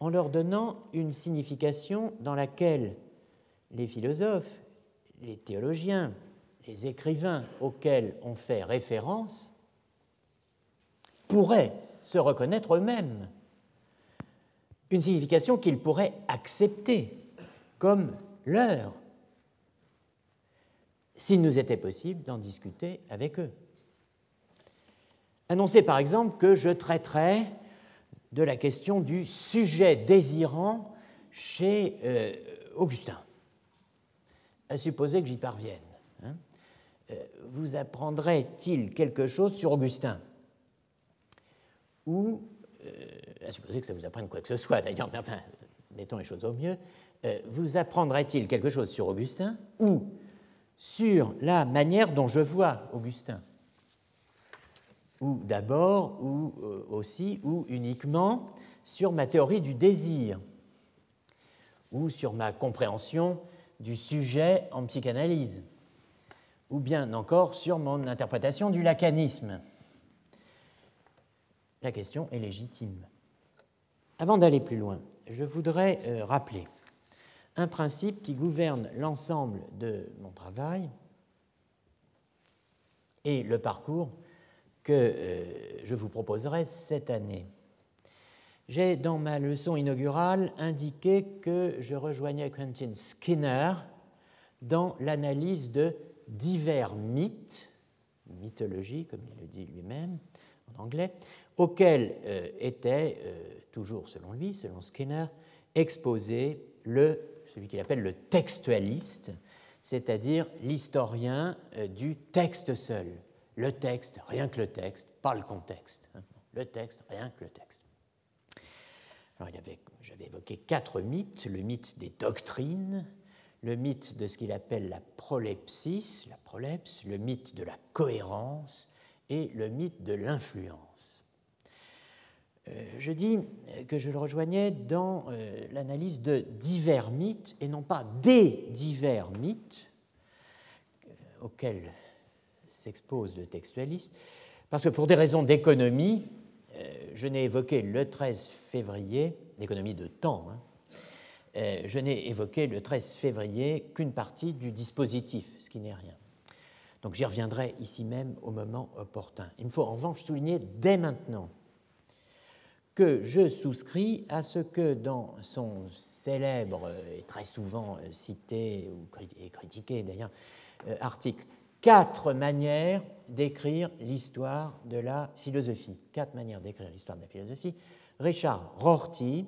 en leur donnant une signification dans laquelle les philosophes, les théologiens, les écrivains auxquels on fait référence pourraient se reconnaître eux-mêmes. Une signification qu'ils pourraient accepter comme leur, s'il nous était possible d'en discuter avec eux. Annoncer par exemple que je traiterai de la question du sujet désirant chez euh, Augustin, à supposer que j'y parvienne. Euh, vous apprendrait-il quelque chose sur Augustin? Ou, euh, à supposer que ça vous apprenne quoi que ce soit d'ailleurs, mais enfin, mettons les choses au mieux, vous apprendrait-il quelque chose sur Augustin? Ou sur la manière dont je vois Augustin Ou d'abord, ou aussi, ou uniquement sur ma théorie du désir, ou sur ma compréhension du sujet en psychanalyse ou bien encore sur mon interprétation du lacanisme. La question est légitime. Avant d'aller plus loin, je voudrais euh, rappeler un principe qui gouverne l'ensemble de mon travail et le parcours que euh, je vous proposerai cette année. J'ai, dans ma leçon inaugurale, indiqué que je rejoignais Quentin Skinner dans l'analyse de divers mythes, mythologie comme il le dit lui-même, en anglais, auquel euh, était, euh, toujours selon lui, selon Skinner, exposé le, celui qu'il appelle le textualiste, c'est-à-dire l'historien euh, du texte seul. Le texte, rien que le texte, pas le contexte. Hein. Le texte, rien que le texte. Alors, j'avais évoqué quatre mythes le mythe des doctrines, le mythe de ce qu'il appelle la prolepsis, la prolepse, le mythe de la cohérence et le mythe de l'influence. Euh, je dis que je le rejoignais dans euh, l'analyse de divers mythes et non pas des divers mythes euh, auxquels s'expose le textualiste, parce que pour des raisons d'économie, je n'ai évoqué le 13 février, d'économie de temps, hein, je n'ai évoqué le 13 février qu'une partie du dispositif, ce qui n'est rien. Donc j'y reviendrai ici même au moment opportun. Il me faut en revanche souligner dès maintenant que je souscris à ce que dans son célèbre et très souvent cité et critiqué d'ailleurs euh, article Quatre manières d'écrire l'histoire de la philosophie. Quatre manières d'écrire l'histoire de la philosophie. Richard Rorty,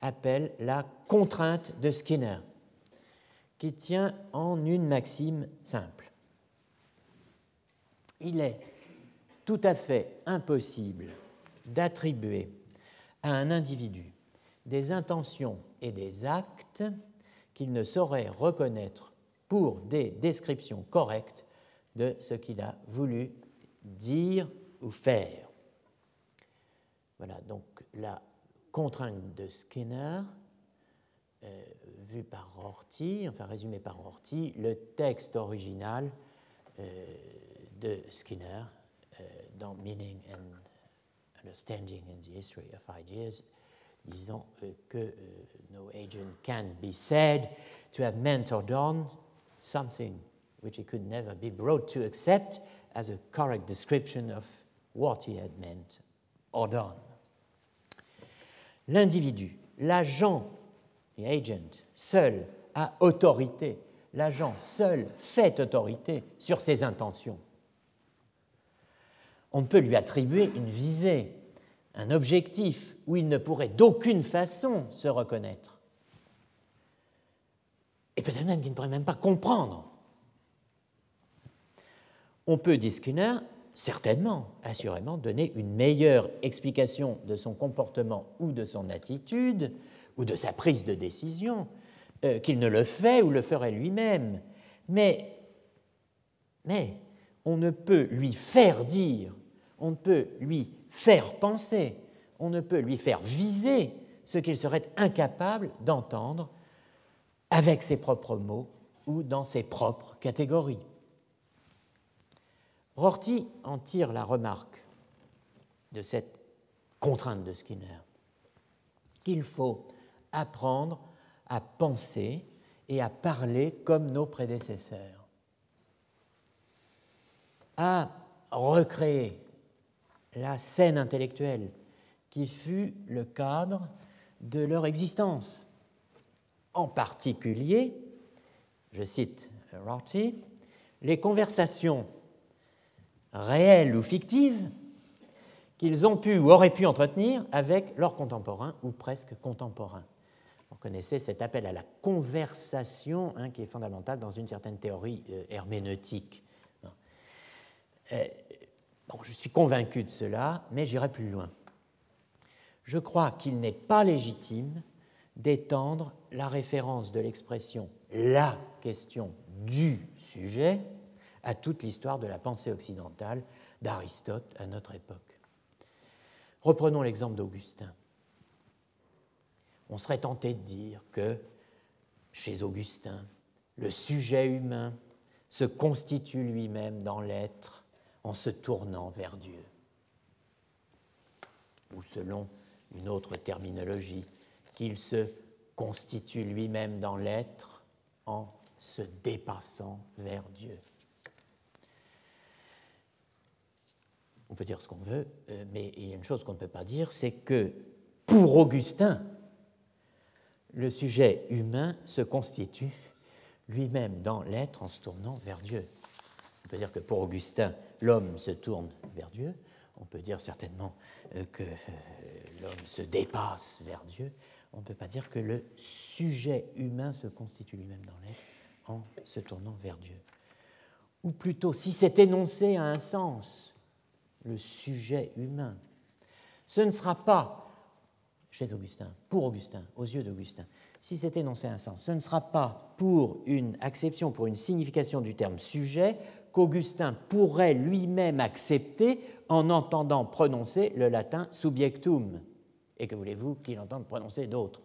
appelle la contrainte de Skinner, qui tient en une maxime simple. Il est tout à fait impossible d'attribuer à un individu des intentions et des actes qu'il ne saurait reconnaître pour des descriptions correctes de ce qu'il a voulu dire ou faire. Voilà, donc la contrainte de Skinner, euh, vue par Rorty, enfin résumé par Rorty, le texte original euh, de Skinner euh, dans Meaning and Understanding in the History of Ideas, disant euh, que euh, no agent can be said to have meant or done something which he could never be brought to accept as a correct description of what he had meant or done. L'individu, l'agent, agent, seul a autorité, l'agent seul fait autorité sur ses intentions. On peut lui attribuer une visée, un objectif où il ne pourrait d'aucune façon se reconnaître. Et peut-être même qu'il ne pourrait même pas comprendre. On peut, dit Skinner, certainement, assurément, donner une meilleure explication de son comportement ou de son attitude ou de sa prise de décision euh, qu'il ne le fait ou le ferait lui-même. Mais, mais on ne peut lui faire dire, on ne peut lui faire penser, on ne peut lui faire viser ce qu'il serait incapable d'entendre avec ses propres mots ou dans ses propres catégories. Rorty en tire la remarque de cette contrainte de Skinner, qu'il faut apprendre à penser et à parler comme nos prédécesseurs, à recréer la scène intellectuelle qui fut le cadre de leur existence. En particulier, je cite Rorty, les conversations réelles ou fictives qu'ils ont pu ou auraient pu entretenir avec leurs contemporains ou presque contemporains. Vous connaissez cet appel à la conversation hein, qui est fondamental dans une certaine théorie euh, herméneutique. Euh, je suis convaincu de cela, mais j'irai plus loin. Je crois qu'il n'est pas légitime d'étendre la référence de l'expression la question du sujet à toute l'histoire de la pensée occidentale d'Aristote à notre époque. Reprenons l'exemple d'Augustin. On serait tenté de dire que chez Augustin, le sujet humain se constitue lui-même dans l'être en se tournant vers Dieu. Ou selon une autre terminologie, qu'il se constitue lui-même dans l'être en se dépassant vers Dieu. on peut dire ce qu'on veut, euh, mais il y a une chose qu'on ne peut pas dire, c'est que pour Augustin, le sujet humain se constitue lui-même dans l'être en se tournant vers Dieu. On peut dire que pour Augustin, l'homme se tourne vers Dieu. On peut dire certainement euh, que euh, l'homme se dépasse vers Dieu. On ne peut pas dire que le sujet humain se constitue lui-même dans l'être en se tournant vers Dieu. Ou plutôt, si cet énoncé a un sens, le sujet humain, ce ne sera pas, chez Augustin, pour Augustin, aux yeux d'Augustin, si cet énoncé a un sens, ce ne sera pas pour une acception, pour une signification du terme sujet qu'Augustin pourrait lui-même accepter en entendant prononcer le latin subjectum. Et que voulez-vous qu'il entende prononcer d'autres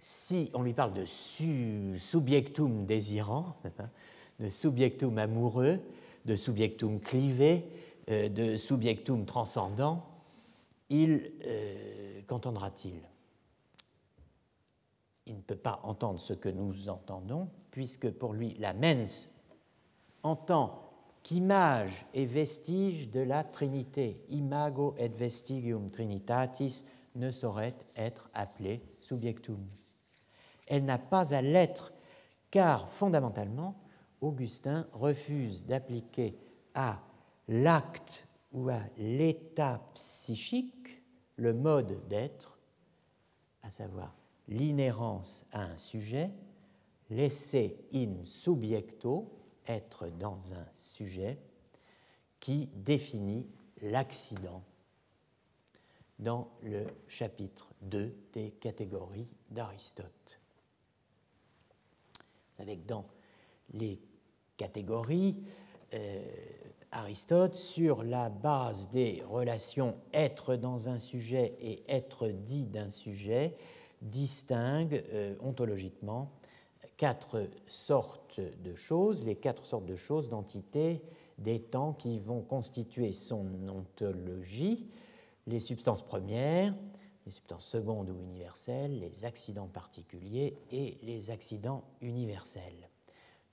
Si on lui parle de subjectum désirant, de subjectum amoureux, de subjectum clivé, euh, de subjectum transcendant, il euh, qu'entendra-t-il? Il ne peut pas entendre ce que nous entendons, puisque pour lui, la mens entend qu'image et vestige de la Trinité, imago et vestigium Trinitatis, ne saurait être appelée subjectum. Elle n'a pas à l'être, car fondamentalement, Augustin refuse d'appliquer à l'acte ou à l'état psychique le mode d'être, à savoir l'inhérence à un sujet, laisser in subjecto, être dans un sujet, qui définit l'accident dans le chapitre 2 des catégories d'Aristote. Avec dans les catégories, euh, Aristote, sur la base des relations être dans un sujet et être dit d'un sujet, distingue euh, ontologiquement quatre sortes de choses, les quatre sortes de choses, d'entités, des temps qui vont constituer son ontologie, les substances premières, les substances secondes ou universelles, les accidents particuliers et les accidents universels.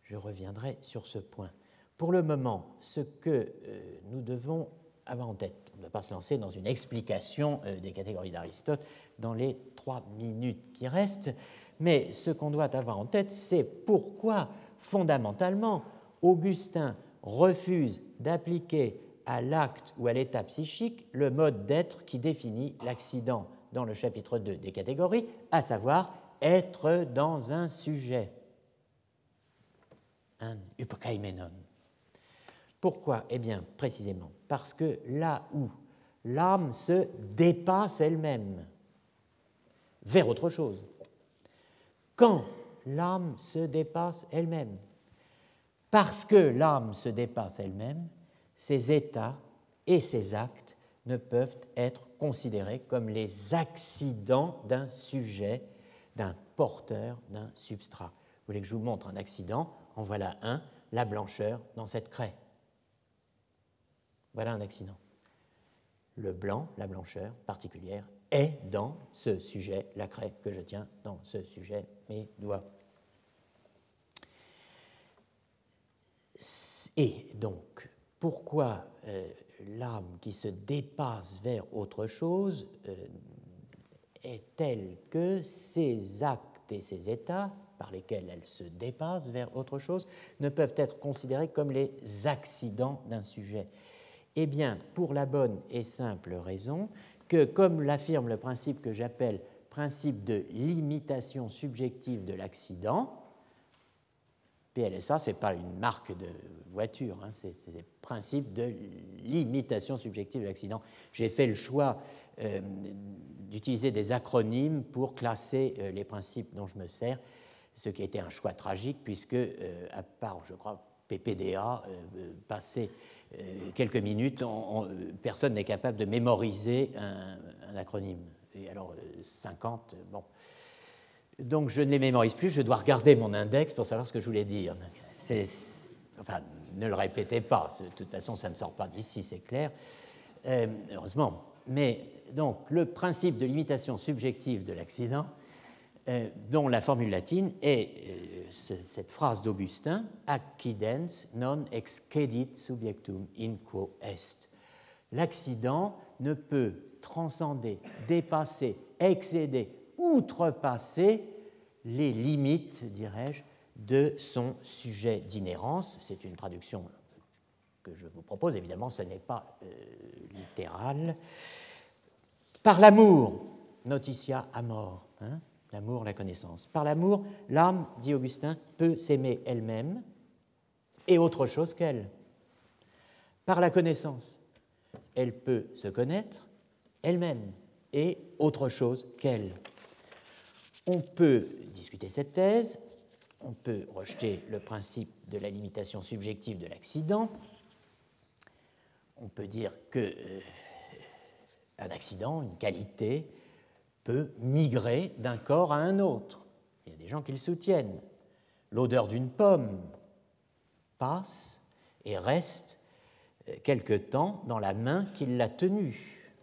Je reviendrai sur ce point. Pour le moment, ce que euh, nous devons avoir en tête, ne pas se lancer dans une explication euh, des catégories d'Aristote dans les trois minutes qui restent, mais ce qu'on doit avoir en tête, c'est pourquoi, fondamentalement, Augustin refuse d'appliquer à l'acte ou à l'état psychique le mode d'être qui définit l'accident dans le chapitre 2 des catégories, à savoir être dans un sujet, un upokaimenon. Pourquoi? Eh bien, précisément, parce que là où l'âme se dépasse elle-même vers autre chose, quand l'âme se dépasse elle-même, parce que l'âme se dépasse elle-même, ses états et ses actes ne peuvent être considérés comme les accidents d'un sujet, d'un porteur, d'un substrat. Vous voulez que je vous montre un accident? En voilà un, la blancheur dans cette craie. Voilà un accident. Le blanc, la blancheur particulière, est dans ce sujet, la craie que je tiens dans ce sujet, mes doigts. Et donc, pourquoi euh, l'âme qui se dépasse vers autre chose euh, est telle que ses actes et ses états, par lesquels elle se dépasse vers autre chose, ne peuvent être considérés comme les accidents d'un sujet? Eh bien, pour la bonne et simple raison que, comme l'affirme le principe que j'appelle principe de limitation subjective de l'accident, PLSA, ce n'est pas une marque de voiture, hein, c'est le principe de limitation subjective de l'accident. J'ai fait le choix euh, d'utiliser des acronymes pour classer euh, les principes dont je me sers, ce qui été un choix tragique, puisque, euh, à part, je crois, PPDA, passer euh, quelques minutes, personne n'est capable de mémoriser un, acronyme. Et alors, 50, euh, bon. Donc, je ne les mémorise plus, je dois regarder mon index pour savoir ce que je voulais dire. Enfin, ne le répétez pas, de toute façon, ça ne sort pas d'ici, c'est clair, euh, heureusement. Mais donc, le principe de limitation subjective de l'accident, euh, dont la formule latine est euh, cette phrase d'Augustin Accidens non excedit subjectum in quo est. L'accident ne peut transcender, dépasser, excéder, outrepasser les limites, dirais-je, de son sujet d'inhérence. C'est une traduction que je vous propose, évidemment, ce n'est pas euh, littéral. Par l'amour, noticia amor, hein, l'amour, la connaissance. Par l'amour, l'âme, dit Augustin, peut s'aimer elle-même et autre chose qu'elle. Par la connaissance, elle peut se connaître elle-même et autre chose qu'elle. On peut discuter cette thèse, on peut rejeter le principe de la limitation subjective de l'accident, on peut dire que euh, un accident, une qualité, peut migrer d'un corps à un autre. Il y a des gens qui le soutiennent. L'odeur d'une pomme passe et reste euh, quelque temps dans la main qui l'a tenue.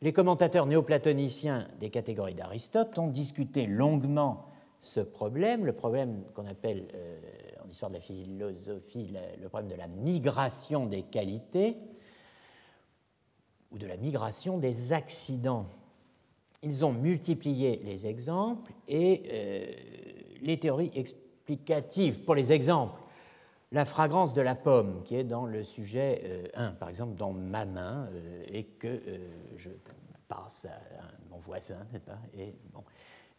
Les commentateurs néoplatoniciens des catégories d'Aristote ont discuté longuement ce problème, le problème qu'on appelle euh, en histoire de la philosophie le, problème de la migration des qualités ou de la migration des accidents. Ils ont multiplié les exemples et euh, les théories explicatives pour les exemples. La fragrance de la pomme, qui est dans le sujet 1, euh, par exemple dans ma main, et que je passe à, mon voisin, et bon,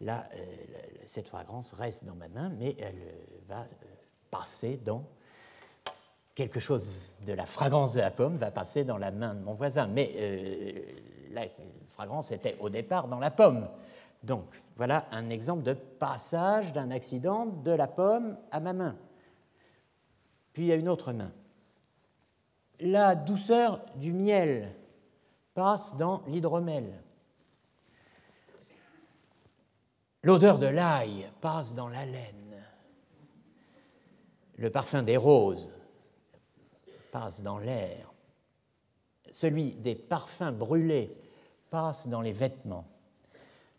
là, euh, cette fragrance reste dans ma main, mais elle euh, va euh, passer dans quelque chose de la fragrance de la pomme va passer dans la main de mon voisin. Mais la fragrance était au départ dans la pomme. Donc voilà un exemple de passage d'un accident de la pomme à ma main. Puis a une autre main. La douceur du miel passe dans l'hydromel. L'odeur de l'ail passe dans la laine. Le parfum des roses passe dans l'air. Celui des parfums brûlés passe dans les vêtements.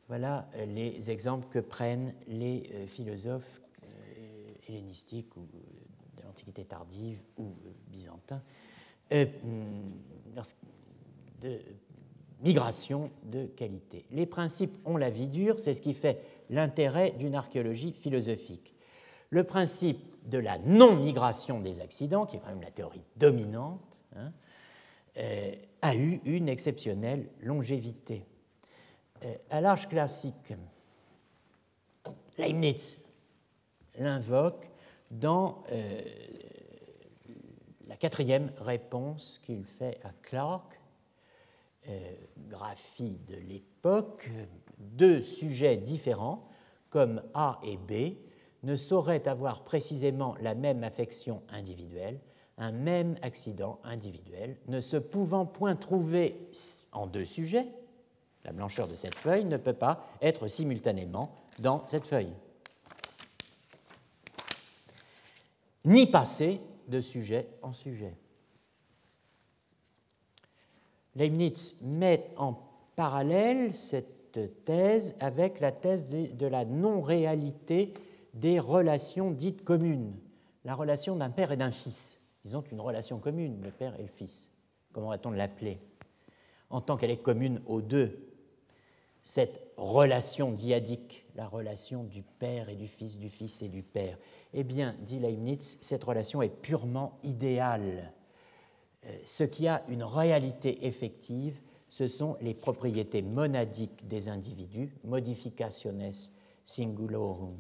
Voilà les exemples que prennent les euh, philosophes euh, hellénistiques ou de l'Antiquité tardive ou euh, byzantins de migration de qualité. Les principes ont la vie dure, c'est ce qui fait l'intérêt d'une archéologie philosophique. Le principe de la non-migration des accidents, qui est quand même la théorie dominante, hein, euh, a eu une exceptionnelle longévité. Euh, à l'âge classique, Leibniz l'invoque dans euh, la quatrième réponse qu'il fait à Clark euh, graphie de l'époque, deux sujets différents, comme A et B, ne sauraient avoir précisément la même affection individuelle, un même accident individuel, ne se pouvant point trouver en deux sujets, la blancheur de cette feuille ne peut pas être simultanément dans cette feuille, ni passer de sujet en sujet. Leibniz met en parallèle cette thèse avec la thèse de, la non-réalité des relations dites communes, la relation d'un père et d'un fils. Ils ont une relation commune, le père et le fils. Comment va-t-on l'appeler? En tant qu'elle est commune aux deux, cette relation diadique, la relation du père et du fils, du fils et du père, eh bien, dit Leibniz, cette relation est purement idéale euh, ce qui a une réalité effective, ce sont les propriétés monadiques des individus, modificationes singulorum.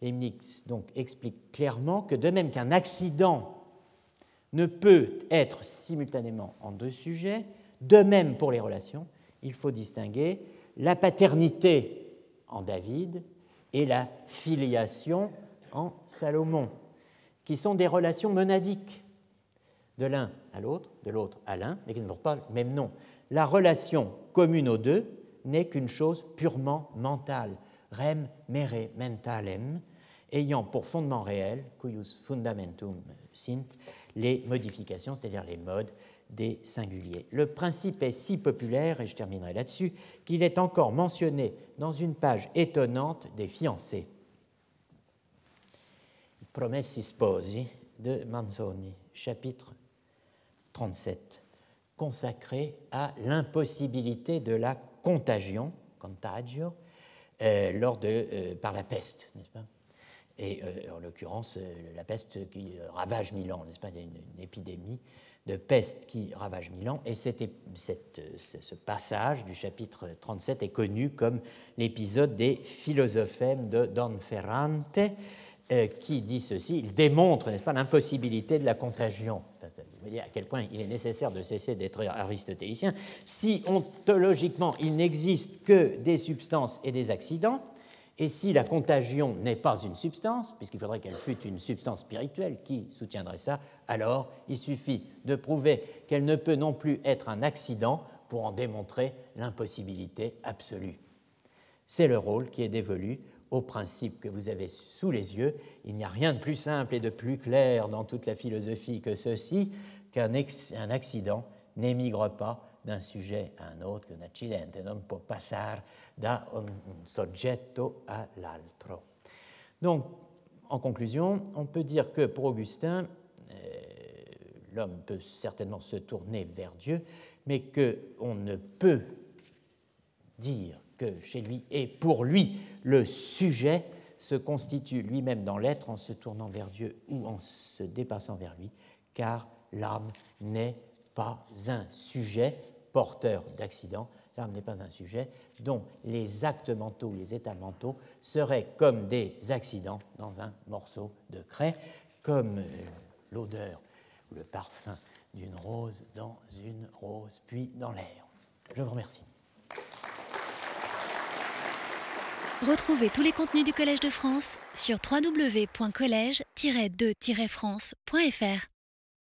Leibniz donc explique clairement que de même qu'un accident ne peut être simultanément en deux sujets, de même pour les relations, il faut distinguer la paternité en David et la filiation en Salomon, qui sont des relations monadiques de l'un à l'autre, de l'autre à l'un, mais qui ne portent pas le même nom. La relation commune aux deux n'est qu'une chose purement mentale, rem mere mentalem, ayant pour fondement réel, cuius fundamentum sint, les modifications, c'est-à-dire les modes des singuliers. Le principe est si populaire, et je terminerai là-dessus, qu'il est encore mentionné dans une page étonnante des fiancés. Promessi sposi de Manzoni, chapitre 37, consacré à l'impossibilité de la contagion, contagio, euh, euh, par la peste, n'est-ce pas? Et en l'occurrence la peste qui ravage Milan, n'est-ce pas, une, épidémie de peste qui ravage Milan, et ce passage du chapitre 37 est connu comme l'épisode des philosophèmes de Don Ferrante, qui dit ceci, il démontre, n'est-ce pas, l'impossibilité de la contagion. Voyez à quel point il est nécessaire de cesser d'être aristotélicien. Si ontologiquement il n'existe que des substances et des accidents, et si la contagion n'est pas une substance, puisqu'il faudrait qu'elle fût une substance spirituelle qui soutiendrait ça, alors il suffit de prouver qu'elle ne peut non plus être un accident pour en démontrer l'impossibilité absolue. C'est le rôle qui est dévolu au principe que vous avez sous les yeux. Il n'y a rien de plus simple et de plus clair dans toute la philosophie que ceci, qu'un accident n'émigre pas d'un sujet à un autre, qu'un accidente non? Può passare da un soggetto all'altro. Donc, en conclusion, on peut dire que pour Augustin, euh, l'homme peut certainement se tourner vers Dieu, mais qu'on ne peut dire que chez lui et pour lui, le sujet se constitue lui-même dans l'être en se tournant vers Dieu ou en se dépassant vers lui, car l'âme n'est pas un sujet porteur d'accident, l'âme n'est pas un sujet dont les actes mentaux, les états mentaux seraient comme des accidents dans un morceau de craie, comme euh, l'odeur ou le parfum d'une rose dans une rose, puis dans l'air. Je vous remercie. Retrouvez tous les contenus du Collège de France sur www.colège-2-france.fr.